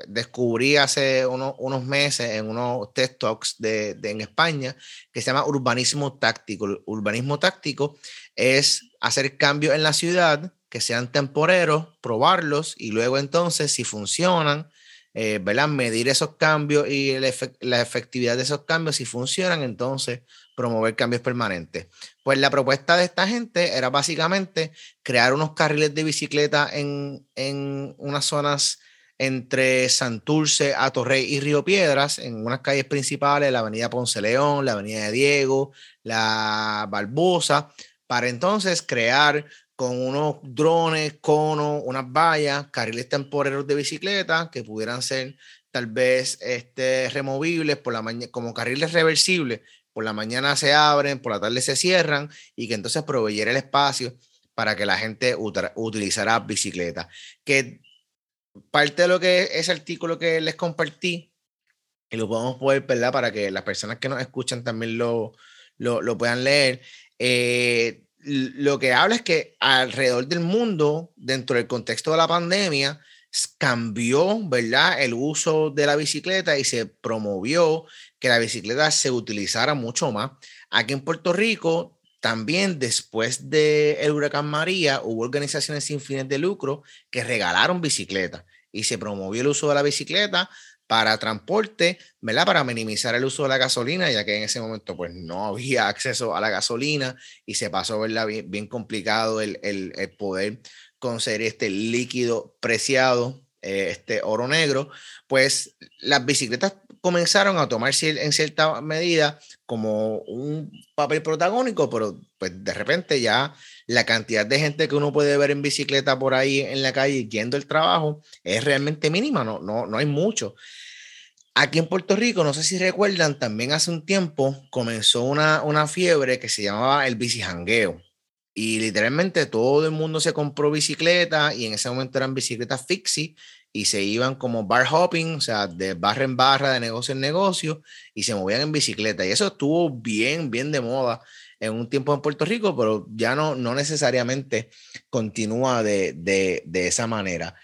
descubrí hace unos meses en unos TED Talks de, en España que se llama urbanismo táctico. urbanismo táctico es hacer cambios en la ciudad que sean temporeros, probarlos y luego entonces si funcionan, eh, medir esos cambios y la efectividad de esos cambios, si funcionan, entonces promover cambios permanentes. Pues la propuesta de esta gente era básicamente crear unos carriles de bicicleta en, en unas zonas entre Santurce, Atorrey y Río Piedras, en unas calles principales, la avenida Ponce León, la avenida de Diego, la Barbosa, para entonces crear con unos drones, conos, unas vallas, carriles temporeros de bicicleta que pudieran ser tal vez este, removibles por la mañana, como carriles reversibles, por la mañana se abren, por la tarde se cierran y que entonces proveyera el espacio para que la gente utilizara bicicleta. Que parte de lo que ese artículo que les compartí, y lo podemos poder, ¿verdad? Para que las personas que nos escuchan también lo, lo, puedan leer. Eh, lo que habla es que alrededor del mundo, dentro del contexto de la pandemia, cambió, ¿verdad? El uso de la bicicleta y se promovió que la bicicleta se utilizara mucho más. Aquí en Puerto Rico también después del el huracán María hubo organizaciones sin fines de lucro que regalaron bicicletas y se promovió el uso de la bicicleta para transporte, ¿verdad? Para minimizar el uso de la gasolina, ya que en ese momento pues no había acceso a la gasolina y se pasó, ¿verdad? Bien, bien complicado el, el, el, poder conseguir este líquido preciado, eh, este oro negro, pues las bicicletas comenzaron a tomarse en cierta medida como un papel protagónico, pero pues de repente ya la cantidad de gente que uno puede ver en bicicleta por ahí en la calle yendo al trabajo es realmente mínima, no, no, no hay mucho. Aquí en Puerto Rico, no sé si recuerdan, también hace un tiempo comenzó una, una fiebre que se llamaba el bicijangueo. Y literalmente todo el mundo se compró bicicleta y en ese momento eran bicicletas fixie y se iban como bar hopping, o sea, de barra en barra, de negocio en negocio, y se movían en bicicleta. Y eso estuvo bien, bien de moda en un tiempo en Puerto Rico, pero ya no, no necesariamente continúa de, de, de esa manera.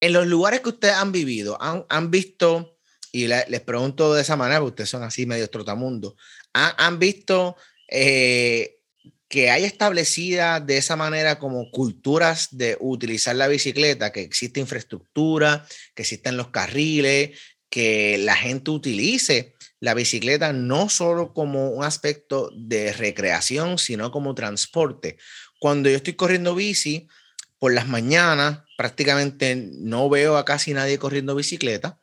En los lugares que ustedes han vivido, han, han visto, y les pregunto de esa manera, porque ustedes son así medio trotamundo, han, han visto eh, que haya establecida de esa manera como culturas de utilizar la bicicleta, que existe infraestructura, que existen los carriles, que la gente utilice la bicicleta no solo como un aspecto de recreación, sino como transporte. Cuando yo estoy corriendo bici, por las mañanas prácticamente no veo a casi nadie corriendo bicicleta.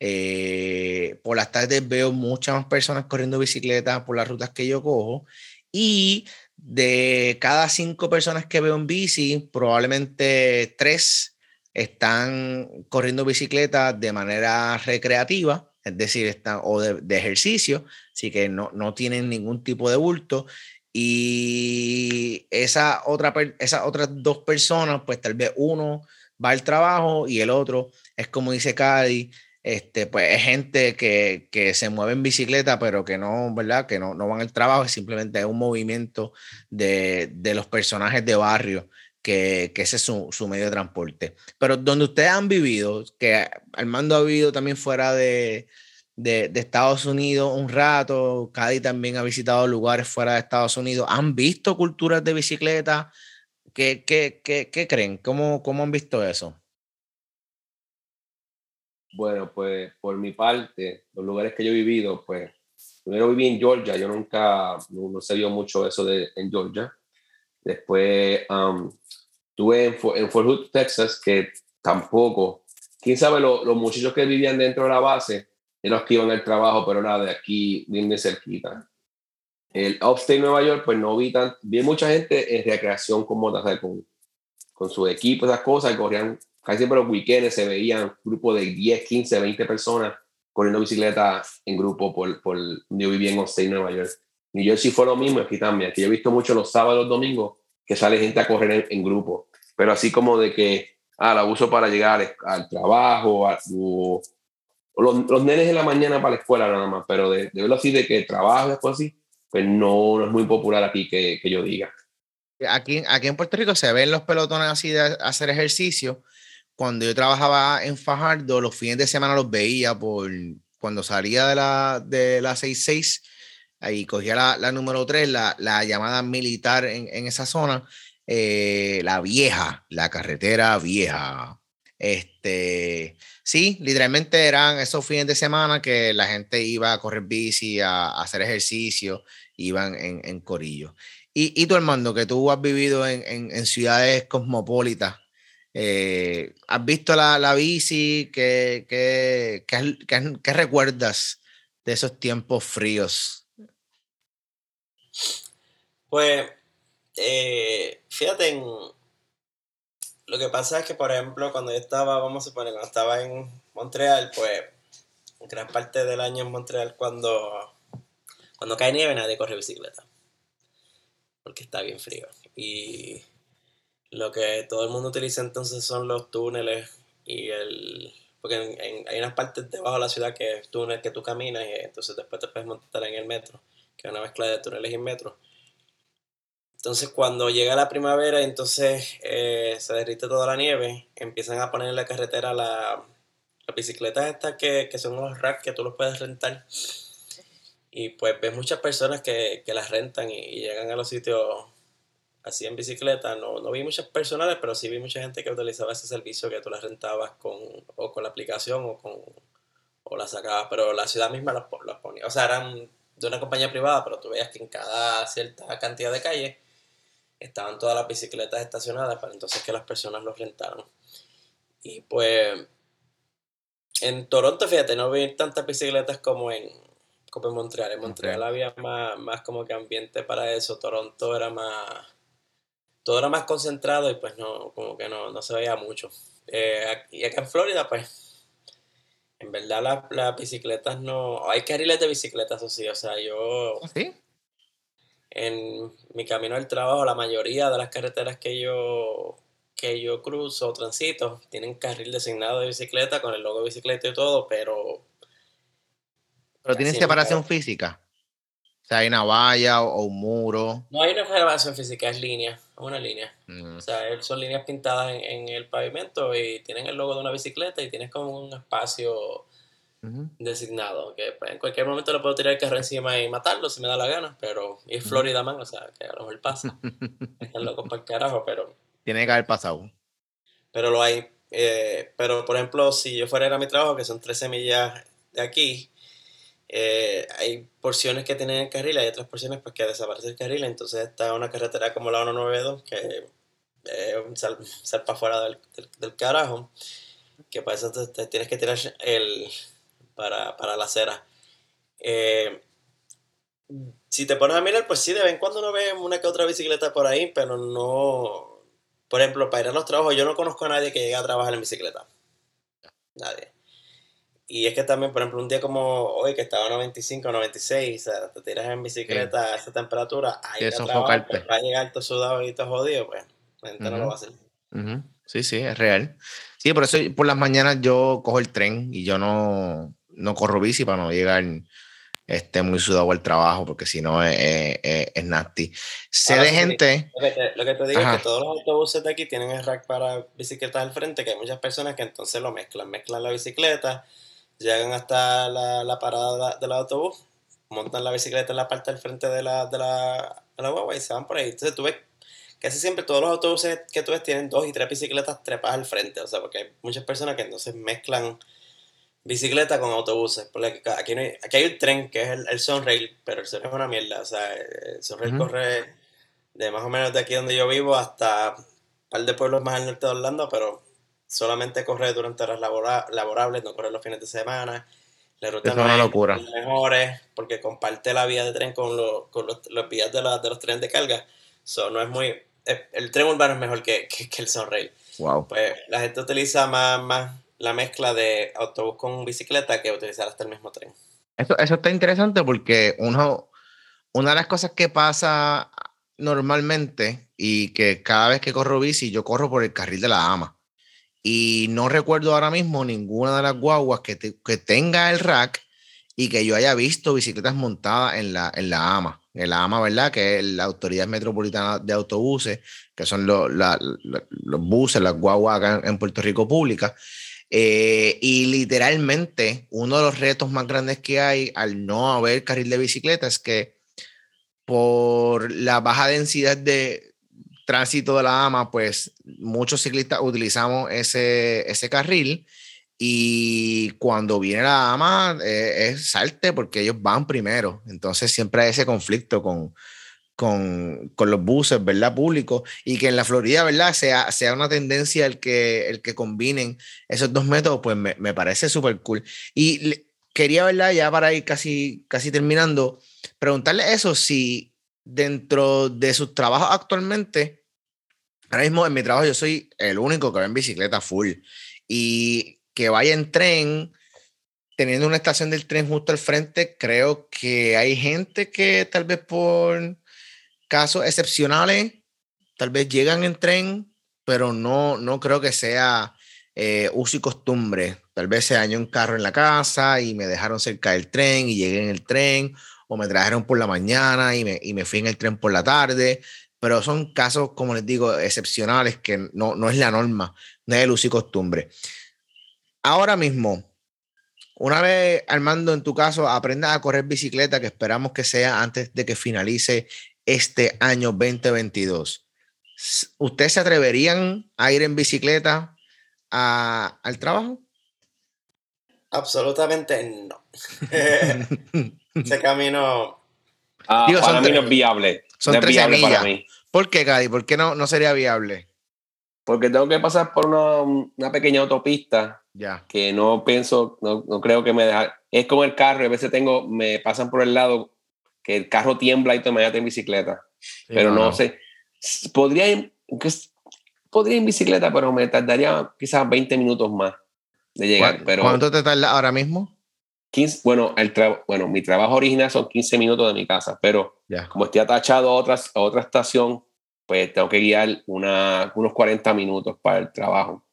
Eh, por las tardes veo muchas más personas corriendo bicicleta por las rutas que yo cojo. Y de cada cinco personas que veo en bici, probablemente tres están corriendo bicicleta de manera recreativa, es decir, están, o de, ejercicio, así que no, no, tienen ningún tipo de bulto. Y esa otra, esas otras dos personas, pues tal vez uno va al trabajo y el otro es como dice Cady, este, pues es gente que, que, se mueve en bicicleta, pero que no, ¿verdad? Que no, no van al trabajo, simplemente es un movimiento de, de los personajes de barrio, que, que ese es su, su, medio de transporte. Pero donde ustedes han vivido, que Armando ha vivido también fuera de, de, de Estados Unidos un rato, Cádiz también ha visitado lugares fuera de Estados Unidos, ¿han visto culturas de bicicleta? ¿Qué, qué, qué, qué creen? ¿Cómo, ¿Cómo han visto eso? Bueno, pues por mi parte, los lugares que yo he vivido, pues primero viví en Georgia, yo nunca, no, no se vio mucho eso de, en Georgia. Después um, estuve en, en, Fort Hood, Texas, que tampoco, quién sabe, lo, los muchachos que vivían dentro de la base, eran los que iban al trabajo, pero nada, de aquí, bien de cerquita. El Upstate Nueva York, pues no vi tan, vi mucha gente en recreación con motas, con, con su equipo, esas cosas, corrían casi siempre los weekends se veían grupos de 10, 15, 20 personas corriendo bicicleta en grupo por, por yo vivía en Austin, Nueva York. New Jersey fue lo mismo, aquí también. Aquí yo he visto mucho los sábados, los domingos, que sale gente a correr en, grupo. Pero así como de que, ah, la uso para llegar al, trabajo, o, los, los, nenes en la mañana para la escuela nada más, pero de, de verlo así, de que trabajo y después así, pues no, no es muy popular aquí que, que yo diga. Aquí, aquí en Puerto Rico se ven los pelotones así de hacer ejercicio, cuando yo trabajaba en Fajardo, los fines de semana los veía por cuando salía de la, de la 66, ahí cogía la, la número 3, la, la, llamada militar en, en esa zona, eh, la vieja, la carretera vieja. Este, sí, literalmente eran esos fines de semana que la gente iba a correr bici, a, a hacer ejercicio, iban en, en corillo. Y, y tú, Armando, que tú has vivido en, en, en ciudades cosmopolitas, eh, ¿Has visto la, la bici? ¿Qué, qué, qué, qué, recuerdas de esos tiempos fríos? Pues, eh, fíjate, en, lo que pasa es que, por ejemplo, cuando yo estaba, vamos a suponer, cuando estaba en Montreal, pues, gran parte del año en Montreal, cuando, cuando cae nieve, nadie corre bicicleta. Porque está bien frío. Y lo que todo el mundo utiliza entonces son los túneles y el... Porque en, hay unas partes debajo de la ciudad que es túnel que tú caminas y entonces después te puedes montar en el metro, una mezcla de túneles y metro. Entonces cuando llega la primavera entonces eh, se derrite toda la nieve, empiezan a poner en la carretera la, las bicicletas estas que, que son unos racks que tú los puedes rentar. Y pues ves muchas personas que, que las rentan y, llegan a los sitios así en bicicleta, no, no vi muchas personales, pero sí vi mucha gente que utilizaba ese servicio que tú las rentabas con, o con la aplicación o con o las sacabas, pero la ciudad misma las, las ponía, o sea, eran de una compañía privada, pero tú veías que en cada cierta cantidad de calles estaban todas las bicicletas estacionadas para entonces que las personas los rentaran. Y pues en Toronto, fíjate, no vi tantas bicicletas como en, como en Montreal. En Montreal había más, más como que ambiente para eso. Toronto era más todo era más concentrado y pues no, como que no, no se veía mucho. Eh, y acá en Florida, pues, en verdad las bicicletas no... Hay carriles de bicicletas, o sí, o sea, yo... ¿Ah, ¿Sí? En mi camino al trabajo, la mayoría de las carreteras que yo que yo cruzo o transito tienen carril designado de bicicleta con el logo de bicicleta y todo, pero... Pero tienen separación física. O sea, hay una valla o, un muro. No hay una separación física, es línea, una línea. O sea, son líneas pintadas en, el pavimento y tienen el logo de una bicicleta y tienes como un espacio designado. Que pues, en cualquier momento le puedo tirar el carro encima y matarlo si me da la gana, pero es Florida, man, o sea, que a lo mejor pasa. Están locos para el carajo, pero. Tiene que haber pasado. Pero lo hay. Eh, pero, por ejemplo, si yo fuera a, ir a mi trabajo, que son 13 millas de aquí, eh, hay porciones que tienen el carril, hay otras porciones pues, que desaparece el carril, entonces está una carretera como la 192 que es sal, para fuera del, del, carajo, que para eso te, tienes que tirar el para, para la acera. Eh, si te pones a mirar, pues sí, de vez en cuando uno ve una que otra bicicleta por ahí, pero no. Por ejemplo, para ir a los trabajos, yo no conozco a nadie que llegue a trabajar en bicicleta. Nadie. Y es que también, por ejemplo, un día como hoy, que estaba a 95, 96, o sea, te tiras en bicicleta a esa temperatura, ahí va a llegar todo sudado y todo jodido, pues la gente no lo va a hacer. Sí, sí, es real. Sí, por eso por las mañanas yo cojo el tren y yo no, no corro bici para no llegar este, muy sudado al trabajo, porque si no es, es, nasty. Sé de gente. Lo que, te, digo es que todos los autobuses de aquí tienen el rack para bicicletas al frente, que hay muchas personas que entonces lo mezclan. Mezclan la bicicleta, llegan hasta la, la parada del autobús, montan la bicicleta en la parte del frente de la, de la, de la guagua y se van por ahí. Entonces tú ves casi siempre todos los autobuses que tú ves tienen dos y tres bicicletas trepadas al frente. O sea, porque hay muchas personas que entonces mezclan bicicleta con autobuses. Porque aquí, hay, aquí hay un tren que es el, el Sunrail, pero el Sunrail es una mierda. O sea, el Sunrail corre de más o menos de aquí donde yo vivo hasta un par de pueblos más al norte de Orlando, pero solamente corre durante horas laborables, no corre los fines de semana. La ruta es una locura. mejores porque comparte la vía de tren con, con los, los, vías de, de los trenes de carga. So, no es muy. El, tren urbano es mejor que, que, el Sunrail. Wow. Pues la gente utiliza más, más la mezcla de autobús con bicicleta que utilizar hasta el mismo tren. Eso, eso está interesante porque uno, una de las cosas que pasa normalmente y que cada vez que corro bici, yo corro por el carril de la ama. Y no recuerdo ahora mismo ninguna de las guaguas que, que tenga el rack y que yo haya visto bicicletas montadas en la, en la AMA. En la AMA, ¿verdad? Que es la Autoridad Metropolitana de Autobuses, que son los buses, las guaguas acá en, Puerto Rico públicas. Eh, y literalmente, uno de los retos más grandes que hay al no haber carril de bicicleta es que por la baja densidad de tránsito de la AMA, pues muchos ciclistas utilizamos ese, ese carril y cuando viene la ama eh, es salte porque ellos van primero. Entonces siempre hay ese conflicto con, con, con, los buses, ¿verdad? Públicos. Y que en la Florida, ¿verdad? Sea, sea una tendencia el que, el que combinen esos dos métodos, pues me, me parece súper cool. Y quería, ¿verdad? Ya para ir casi, casi terminando, preguntarle eso, si dentro de sus trabajos actualmente, ahora mismo en mi trabajo yo soy el único que va en bicicleta full. Y que vaya en tren, teniendo una estación del tren justo al frente, creo que hay gente que tal vez por casos excepcionales, tal vez llegan en tren, pero no, no creo que sea eh, uso y costumbre. Tal vez se dañó un carro en la casa y me dejaron cerca del tren y llegué en el tren, o me trajeron por la mañana y me, y me fui en el tren por la tarde. Pero son casos, como les digo, excepcionales que no, no es la norma, no es el uso y costumbre. Ahora mismo, una vez, Armando, en tu caso, aprendas a correr bicicleta, que esperamos que sea antes de que finalice este año 2022. ¿Ustedes se atreverían a ir en bicicleta al trabajo? Absolutamente no. Ese camino. Ah, para mí no es viable. Son tres viable para mí. ¿Por qué, Gadi? ¿Por qué no, no sería viable? Porque tengo que pasar por una, una pequeña autopista que no pienso, no, no, creo que me deja. Es como el carro, a veces tengo, me pasan por el lado que el carro tiembla y te me en bicicleta. pero no, sé. Podría ir, podría ir en bicicleta, pero me tardaría quizás 20 minutos más de llegar. Pero ¿Cuánto te tarda ahora mismo? 15, bueno, el bueno, mi trabajo original son 15 minutos de mi casa, pero como estoy atachado a, otras, a otra estación, pues tengo que guiar una, unos 40 minutos para el trabajo.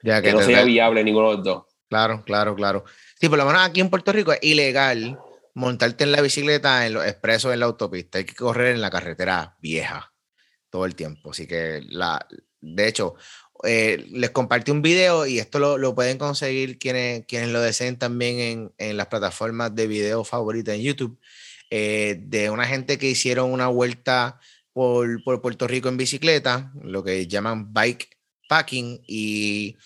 Ya que, no sea viable ninguno de los dos. Claro, claro, claro. Sí, por lo menos aquí en Puerto Rico es ilegal montarte en la bicicleta en los expresos en la autopista. Hay que correr en la carretera vieja todo el tiempo. Así que, la, de hecho, eh, les compartí un video y esto lo, pueden conseguir quienes, quienes lo deseen también en, en las plataformas de video favoritas en YouTube, eh, de una gente que hicieron una vuelta por, por Puerto Rico en bicicleta, lo que llaman bike packing y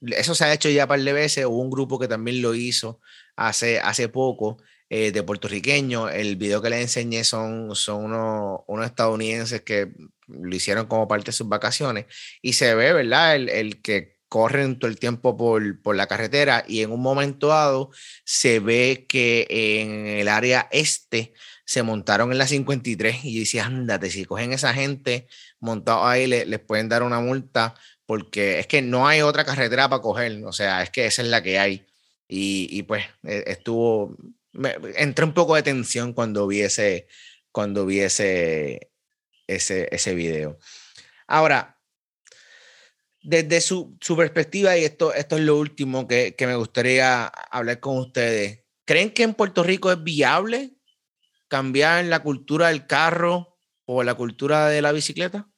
eso se ha hecho ya un par de veces. Hubo un grupo que también lo hizo hace, hace poco eh, de puertorriqueños. El video que les enseñé son, son unos, unos, estadounidenses que lo hicieron como parte de sus vacaciones y se ve, ¿verdad? El, el que corren todo el tiempo por, por, la carretera y en un momento dado se ve que en el área este se montaron en la 53 y yo decía, ándate, si cogen esa gente montado ahí, les pueden dar una multa porque es que no hay otra carretera para coger, o sea, es que esa es la que hay. Y, y pues e, estuvo, me, entré un poco de tensión cuando vi ese, cuando vi ese, ese, ese video. Ahora, desde su, su, perspectiva, y esto, esto es lo último que, que me gustaría hablar con ustedes, ¿creen que en Puerto Rico es viable cambiar la cultura del carro o la cultura de la bicicleta?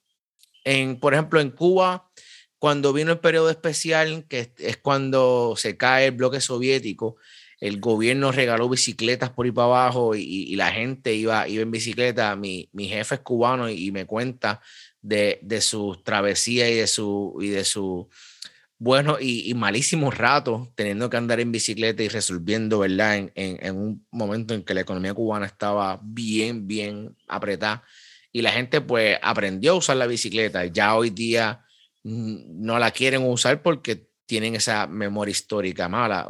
En, por ejemplo, en Cuba, cuando vino el periodo especial, que es cuando se cae el bloque soviético, el gobierno regaló bicicletas por ir para abajo y, la gente iba, iba en bicicleta. Mi, mi jefe es cubano y, me cuenta de, de sus travesías y de su, y de su buenos y, malísimos ratos teniendo que andar en bicicleta y resolviendo, ¿verdad? En, en, un momento en que la economía cubana estaba bien, bien apretada y la gente pues aprendió a usar la bicicleta. Ya hoy día no la quieren usar porque tienen esa memoria histórica mala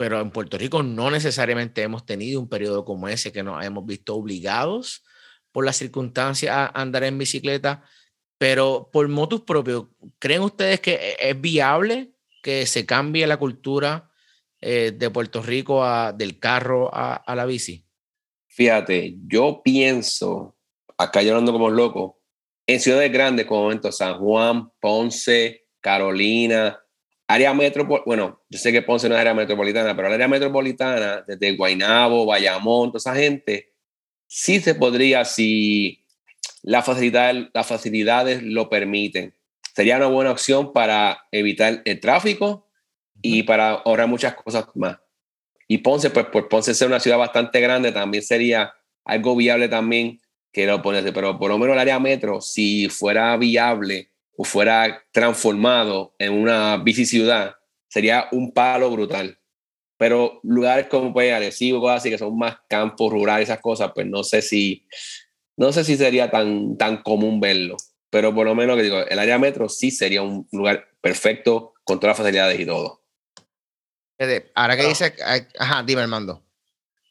pero en Puerto Rico no necesariamente hemos tenido un periodo como ese que nos hemos visto obligados por las circunstancias a andar en bicicleta, pero por motus propios, ¿creen ustedes que e-, es viable que se cambie la cultura eh, de Puerto Rico a, del carro a, a, la bici? Fíjate, yo pienso, acá yo ando como loco, en ciudades grandes como San Juan, Ponce, Carolina, área metropolitana, bueno, yo sé que Ponce no es área metropolitana, pero la área metropolitana, desde Guaynabo, Bayamón, toda esa gente, sí se podría si la facilidad, las facilidades lo permiten. Sería una buena opción para evitar el tráfico y para ahorrar muchas cosas más. Y Ponce, pues por Ponce ser una ciudad bastante grande, también sería algo viable también que lo poniese, pero por lo menos el área metro, si fuera viable o fuera transformado en una bici ciudad, sería un palo brutal. Pero lugares como pues Arecibo, cosas así, que son más campos rurales, esas cosas, pues no sé si, no sé si sería tan, tan común verlo. Pero por lo menos que digo, el área metro sí sería un lugar perfecto con todas las facilidades y todo. Ahora que dice, ajá, dime, Armando.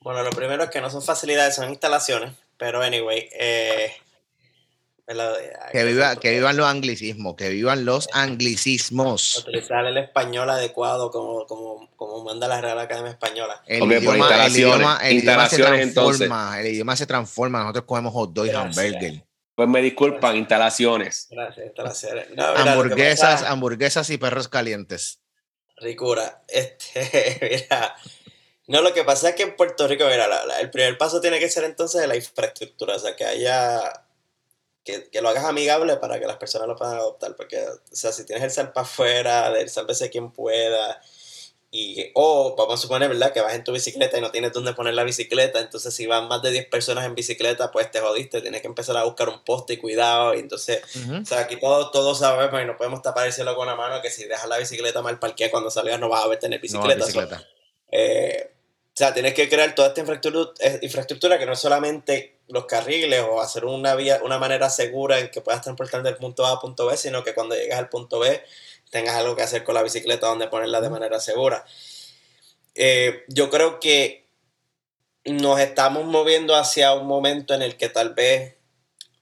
Bueno, lo primero es que no son facilidades, son instalaciones. Pero anyway, eh, que, viva, que vivan los anglicismos, que vivan los anglicismos. Utilizar el español adecuado como, como, como manda la Real Academia Española. El, idioma, el, idioma, el idioma, se transforma, el idioma se transforma, nosotros comemos hot dog y hamburger. Pues me disculpan, instalaciones. Gracias, instalaciones. hamburguesas, hamburguesas y perros calientes. Ricura, este, mira, no, lo que pasa es que en Puerto Rico, mira, el primer paso tiene que ser entonces la infraestructura, o sea, que haya que, lo hagas amigable para que las personas lo puedan adoptar. Porque, o sea, si tienes el sal para afuera, del sálvese quien pueda, y, o vamos a suponer, ¿verdad?, que vas en tu bicicleta y no tienes dónde poner la bicicleta, entonces si van más de 10 personas en bicicleta, pues te jodiste, tienes que empezar a buscar un poste y cuidado, y entonces, o sea, aquí todos, todos sabemos y no podemos tapar el cielo con la mano que si dejas la bicicleta mal parqueada cuando salgas no vas a ver tener bicicleta. bicicleta. eh, o sea, tienes que crear toda esta infraestructura, eh, infraestructura que no es solamente los carriles o hacer una vía, una manera segura en que puedas transportar del punto A a punto B, sino que cuando llegas al punto B tengas algo que hacer con la bicicleta donde ponerla de manera segura. Eh, yo creo que nos estamos moviendo hacia un momento en el que tal vez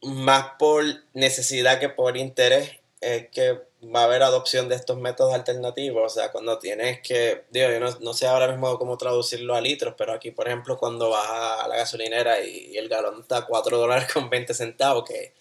más por necesidad que por interés es que va a haber adopción de estos métodos alternativos. O sea, cuando tienes que, digo, yo no, sé ahora mismo cómo traducirlo a litros, pero aquí, por ejemplo, cuando vas a la gasolinera y, el galón está a 4 dólares con 20 centavos, que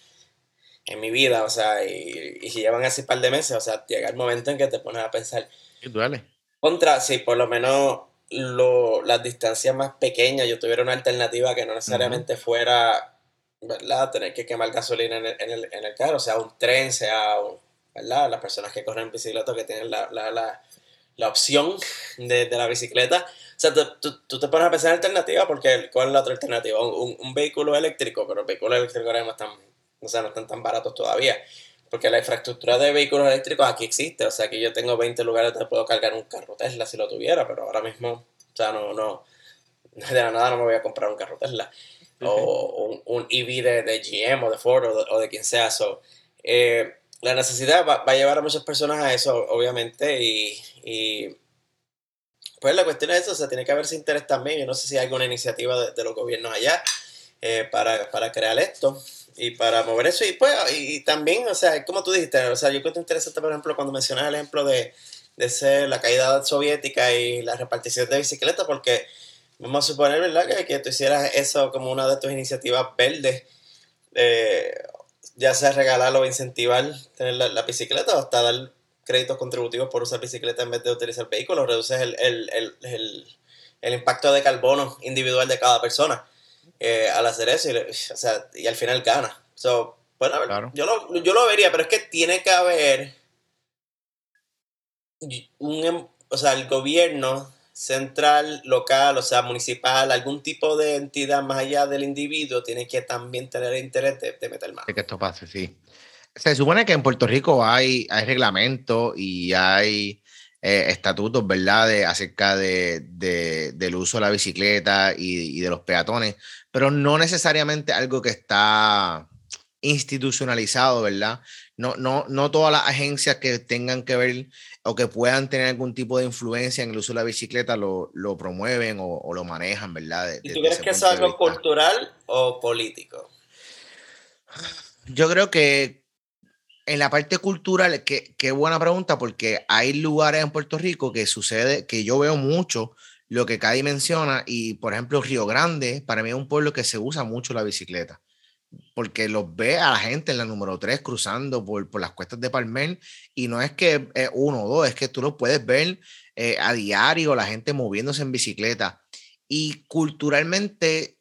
en mi vida, o sea, y, y si llevan así un par de meses, o sea, llega el momento en que te pones a pensar. ¿Qué duele? Contra, si por lo menos lo, las distancias más pequeñas, yo tuviera una alternativa que no necesariamente fuera, ¿verdad? Tener que quemar gasolina en el, en el, en el carro, sea un tren, sea un ¿verdad? Las personas que corren bicicleta que tienen la, la, la, la opción de, de, la bicicleta. O sea, tú, tú, te pones a pensar en alternativa porque ¿cuál es la otra alternativa? Un, un, vehículo eléctrico, pero los vehículos eléctricos ahora no están, o sea, no están tan baratos todavía. Porque la infraestructura de vehículos eléctricos aquí existe. O sea, que yo tengo 20 lugares donde puedo cargar un carro Tesla si lo tuviera, pero ahora mismo, o sea, no, no, de la nada no me voy a comprar un carro Tesla. O un, un, EV de, de, GM o de Ford o de, o de quien sea. So, eh, la necesidad va, a llevar a muchas personas a eso, obviamente, y, pues la cuestión es eso, o sea, tiene que haberse interés también, yo no sé si hay alguna iniciativa de, los gobiernos allá eh, para, crear esto y para mover eso, y pues, y, también, o sea, como tú dijiste, o sea, yo creo que es interesante, por ejemplo, cuando mencionas el ejemplo de, de ser la caída soviética y la repartición de bicicletas, porque vamos a suponer, ¿verdad?, que, que tú hicieras eso como una de tus iniciativas verdes, eh, ya sea regalar o incentivar tener la, bicicleta o hasta dar créditos contributivos por usar bicicleta en vez de utilizar vehículos, reduces el, el, el, el, el impacto de carbono individual de cada persona eh, al hacer eso y, o sea, y al final gana. So, bueno, Claro. yo, lo, yo lo vería, pero es que tiene que haber un, em- o sea, el gobierno central, local, o sea, municipal, algún tipo de entidad más allá del individuo tiene que también tener interés de, de meter mano. que esto pase, sí. Se supone que en Puerto Rico hay, reglamentos y hay eh, estatutos, ¿verdad?, de, acerca de, de- del uso de la bicicleta y de los peatones, pero no necesariamente algo que está institucionalizado, ¿verdad? No, no, no todas las agencias que tengan que ver o que puedan tener algún tipo de influencia en el uso de la bicicleta lo, lo promueven o, o lo manejan, ¿verdad? De- ¿Y tú crees que es algo cultural o político? Yo creo que en la parte cultural, que- qué buena pregunta, porque hay lugares en Puerto Rico que sucede, que yo veo mucho lo que Cady menciona, y por ejemplo, Río Grande, para mí es un pueblo que se usa mucho la bicicleta, porque los ve a la gente en la número 3 cruzando por, por las cuestas de Palmer, y no es que es uno o dos, es que tú lo puedes ver eh, a diario, la gente moviéndose en bicicleta. Y culturalmente,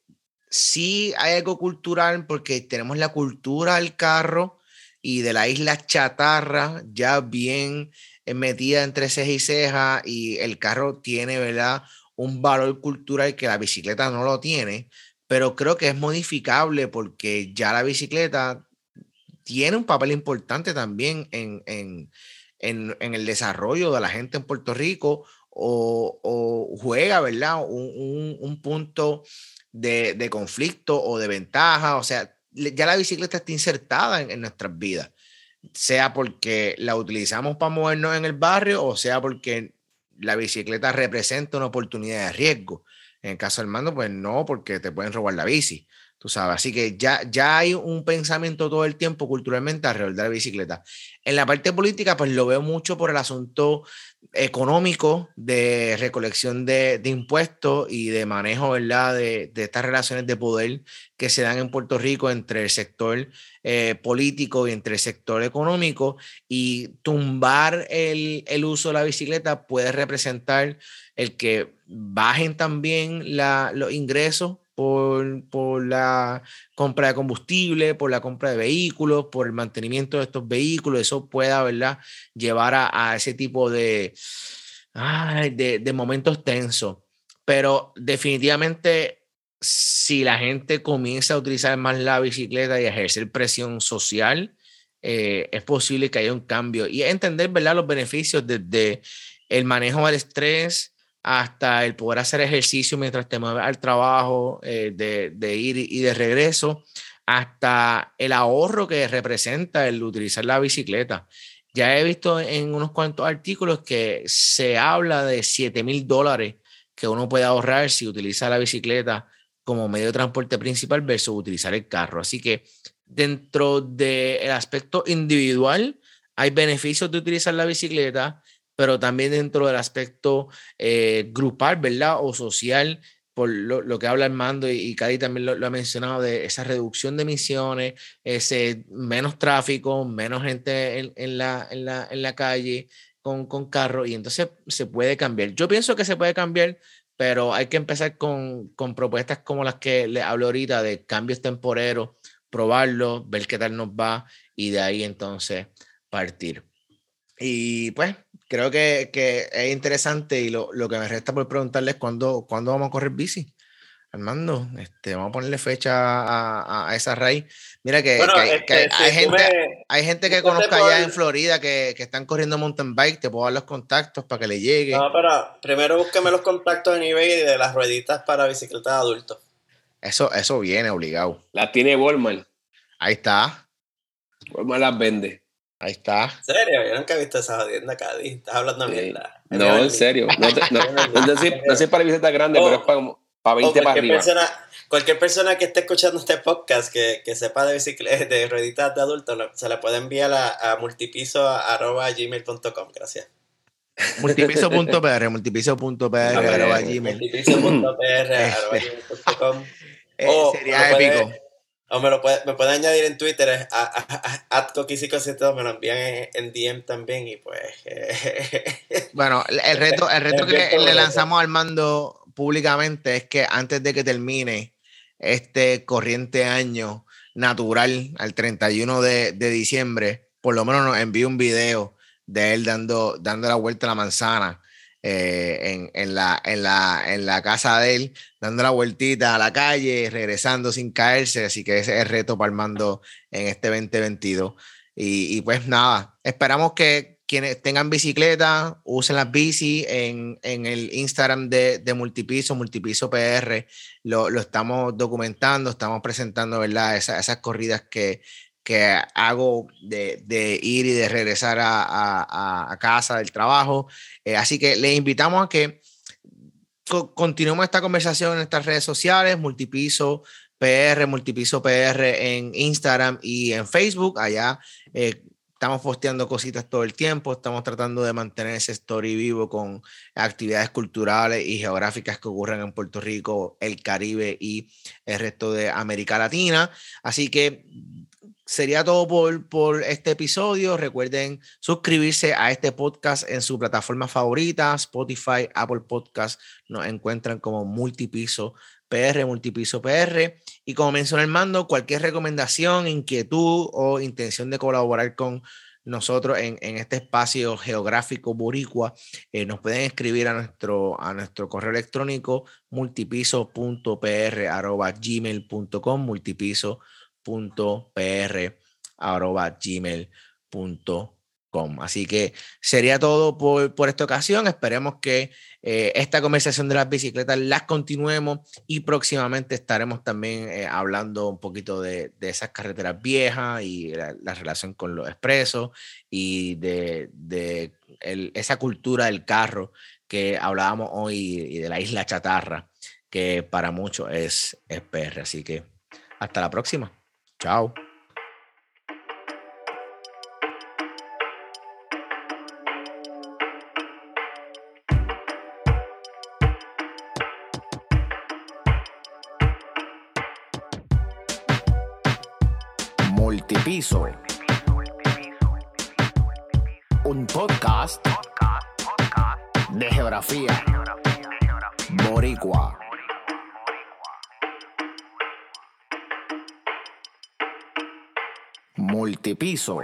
sí hay algo cultural porque tenemos la cultura del carro y de la isla chatarra ya bien eh, metida entre ceja y ceja y el carro tiene, ¿verdad? Un valor cultural que la bicicleta no lo tiene, pero creo que es modificable porque ya la bicicleta tiene un papel importante también en, en, en, en el desarrollo de la gente en Puerto Rico o, o juega, ¿verdad? Un, un, un punto de, de, conflicto o de ventaja. O sea, ya la bicicleta está insertada en, nuestras vidas, sea porque la utilizamos para movernos en el barrio o sea porque la bicicleta representa una oportunidad de riesgo. En el caso del mando, pues no, porque te pueden robar la bici. Tú sabes, así que ya, ya hay un pensamiento todo el tiempo culturalmente alrededor de la bicicleta. En la parte política, pues lo veo mucho por el asunto económico de recolección de, de impuestos y de manejo, ¿verdad?, de, de, estas relaciones de poder que se dan en Puerto Rico entre el sector eh, político y entre el sector económico. Y tumbar el, el uso de la bicicleta puede representar el que bajen también la, los ingresos por, por, la compra de combustible, por la compra de vehículos, por el mantenimiento de estos vehículos, eso pueda, ¿verdad?, llevar a, a ese tipo de, de, de, momentos tensos. Pero definitivamente, si la gente comienza a utilizar más la bicicleta y a ejercer presión social, eh, es posible que haya un cambio y entender, ¿verdad?, los beneficios desde el manejo del estrés, hasta el poder hacer ejercicio mientras te mueves al trabajo, eh, de, ir y de regreso, hasta el ahorro que representa el utilizar la bicicleta. Ya he visto en unos cuantos artículos que se habla de 7 mil dólares que uno puede ahorrar si utiliza la bicicleta como medio de transporte principal versus utilizar el carro. Así que dentro del aspecto individual hay beneficios de utilizar la bicicleta, pero también dentro del aspecto eh, grupal, ¿verdad? O social, por lo, lo que habla Armando y, y Cady también lo, lo, ha mencionado, de esa reducción de emisiones, ese menos tráfico, menos gente en, en, la, en, la, en la calle con, con carro, y entonces se puede cambiar. Yo pienso que se puede cambiar, pero hay que empezar con, con propuestas como las que le hablo ahorita de cambios temporeros, probarlo, ver qué tal nos va y de ahí entonces partir. Y pues creo que, que, es interesante y lo, lo, que me resta por preguntarles es cuándo, cuándo vamos a correr bici. Armando, este, vamos a ponerle fecha a, a esa raíz. Mira que, bueno, que, hay, este, que hay, si hay gente, me, hay gente que conozca allá en Florida que, que, están corriendo mountain bike, te puedo dar los contactos para que le llegue. No, pero primero búsqueme los contactos en eBay de las rueditas para bicicletas de adultos. Eso, eso viene obligado. Las tiene Walmart. Ahí está. Walmart las vende. Ahí está. ¿En serio? Yo nunca he visto esa jodienda, Cady. Estás hablando de mierda. No, en serio. No, te, no, no, no, sé, no sé para bicicleta grande, pero es para, para 20 para arriba. Persona, cualquier persona que esté escuchando este podcast que, que sepa de bicicleta, de rueditas de adultos, se le puede enviar a, a multipiso.gmail.com. Gracias. Multipiso.pr, multipiso.pr, arroba gmail. Multipiso.pr, arroba gmail.com. Eh, sería épico. O me lo puede, me puede añadir en Twitter, a, a, a, me lo envían en, en, DM también y pues... bueno, el reto, el reto que le lanzamos al mando públicamente es que antes de que termine este corriente año natural al 31 de, de diciembre, por lo menos nos envíe un video de él dando, dando la vuelta a la manzana eh, en, en, la, en, la, en la casa de él, dando la vueltita a la calle, regresando sin caerse. Así que ese es el reto para mando en este 2022. Y, y, pues nada, esperamos que quienes tengan bicicleta usen las bici en, en el Instagram de, de, Multipiso, Multipiso PR. Lo, lo, estamos documentando, estamos presentando ¿verdad? esas corridas que, que hago de, ir y de regresar a, casa del trabajo. Eh, así que le invitamos a que co continuemos esta conversación en nuestras redes sociales, Multipiso PR, Multipiso PR en Instagram y en Facebook. Allá eh, estamos posteando cositas todo el tiempo, estamos tratando de mantener ese story vivo con actividades culturales y geográficas que ocurren en Puerto Rico, el Caribe y el resto de América Latina. Así que sería todo por, por este episodio. Recuerden suscribirse a este podcast en su plataforma favorita, Spotify, Apple Podcast. Nos encuentran como Multipiso PR, Multipiso PR. Y como mencioné el mando, cualquier recomendación, inquietud o intención de colaborar con nosotros en, en este espacio geográfico boricua, eh, nos pueden escribir a nuestro, a nuestro correo electrónico multipiso.pr.gmail.com, multipiso gmail.com Así que sería todo por, por esta ocasión. Esperemos que eh, esta conversación de las bicicletas las continuemos y próximamente estaremos también eh, hablando un poquito de, de, esas carreteras viejas y la, la relación con los expresos y de, de esa cultura del carro que hablábamos hoy y de la isla chatarra, que para muchos es, es PR. Así que hasta la próxima. Chao. Multipiso. Un podcast de geografía. Boricua. Multipiso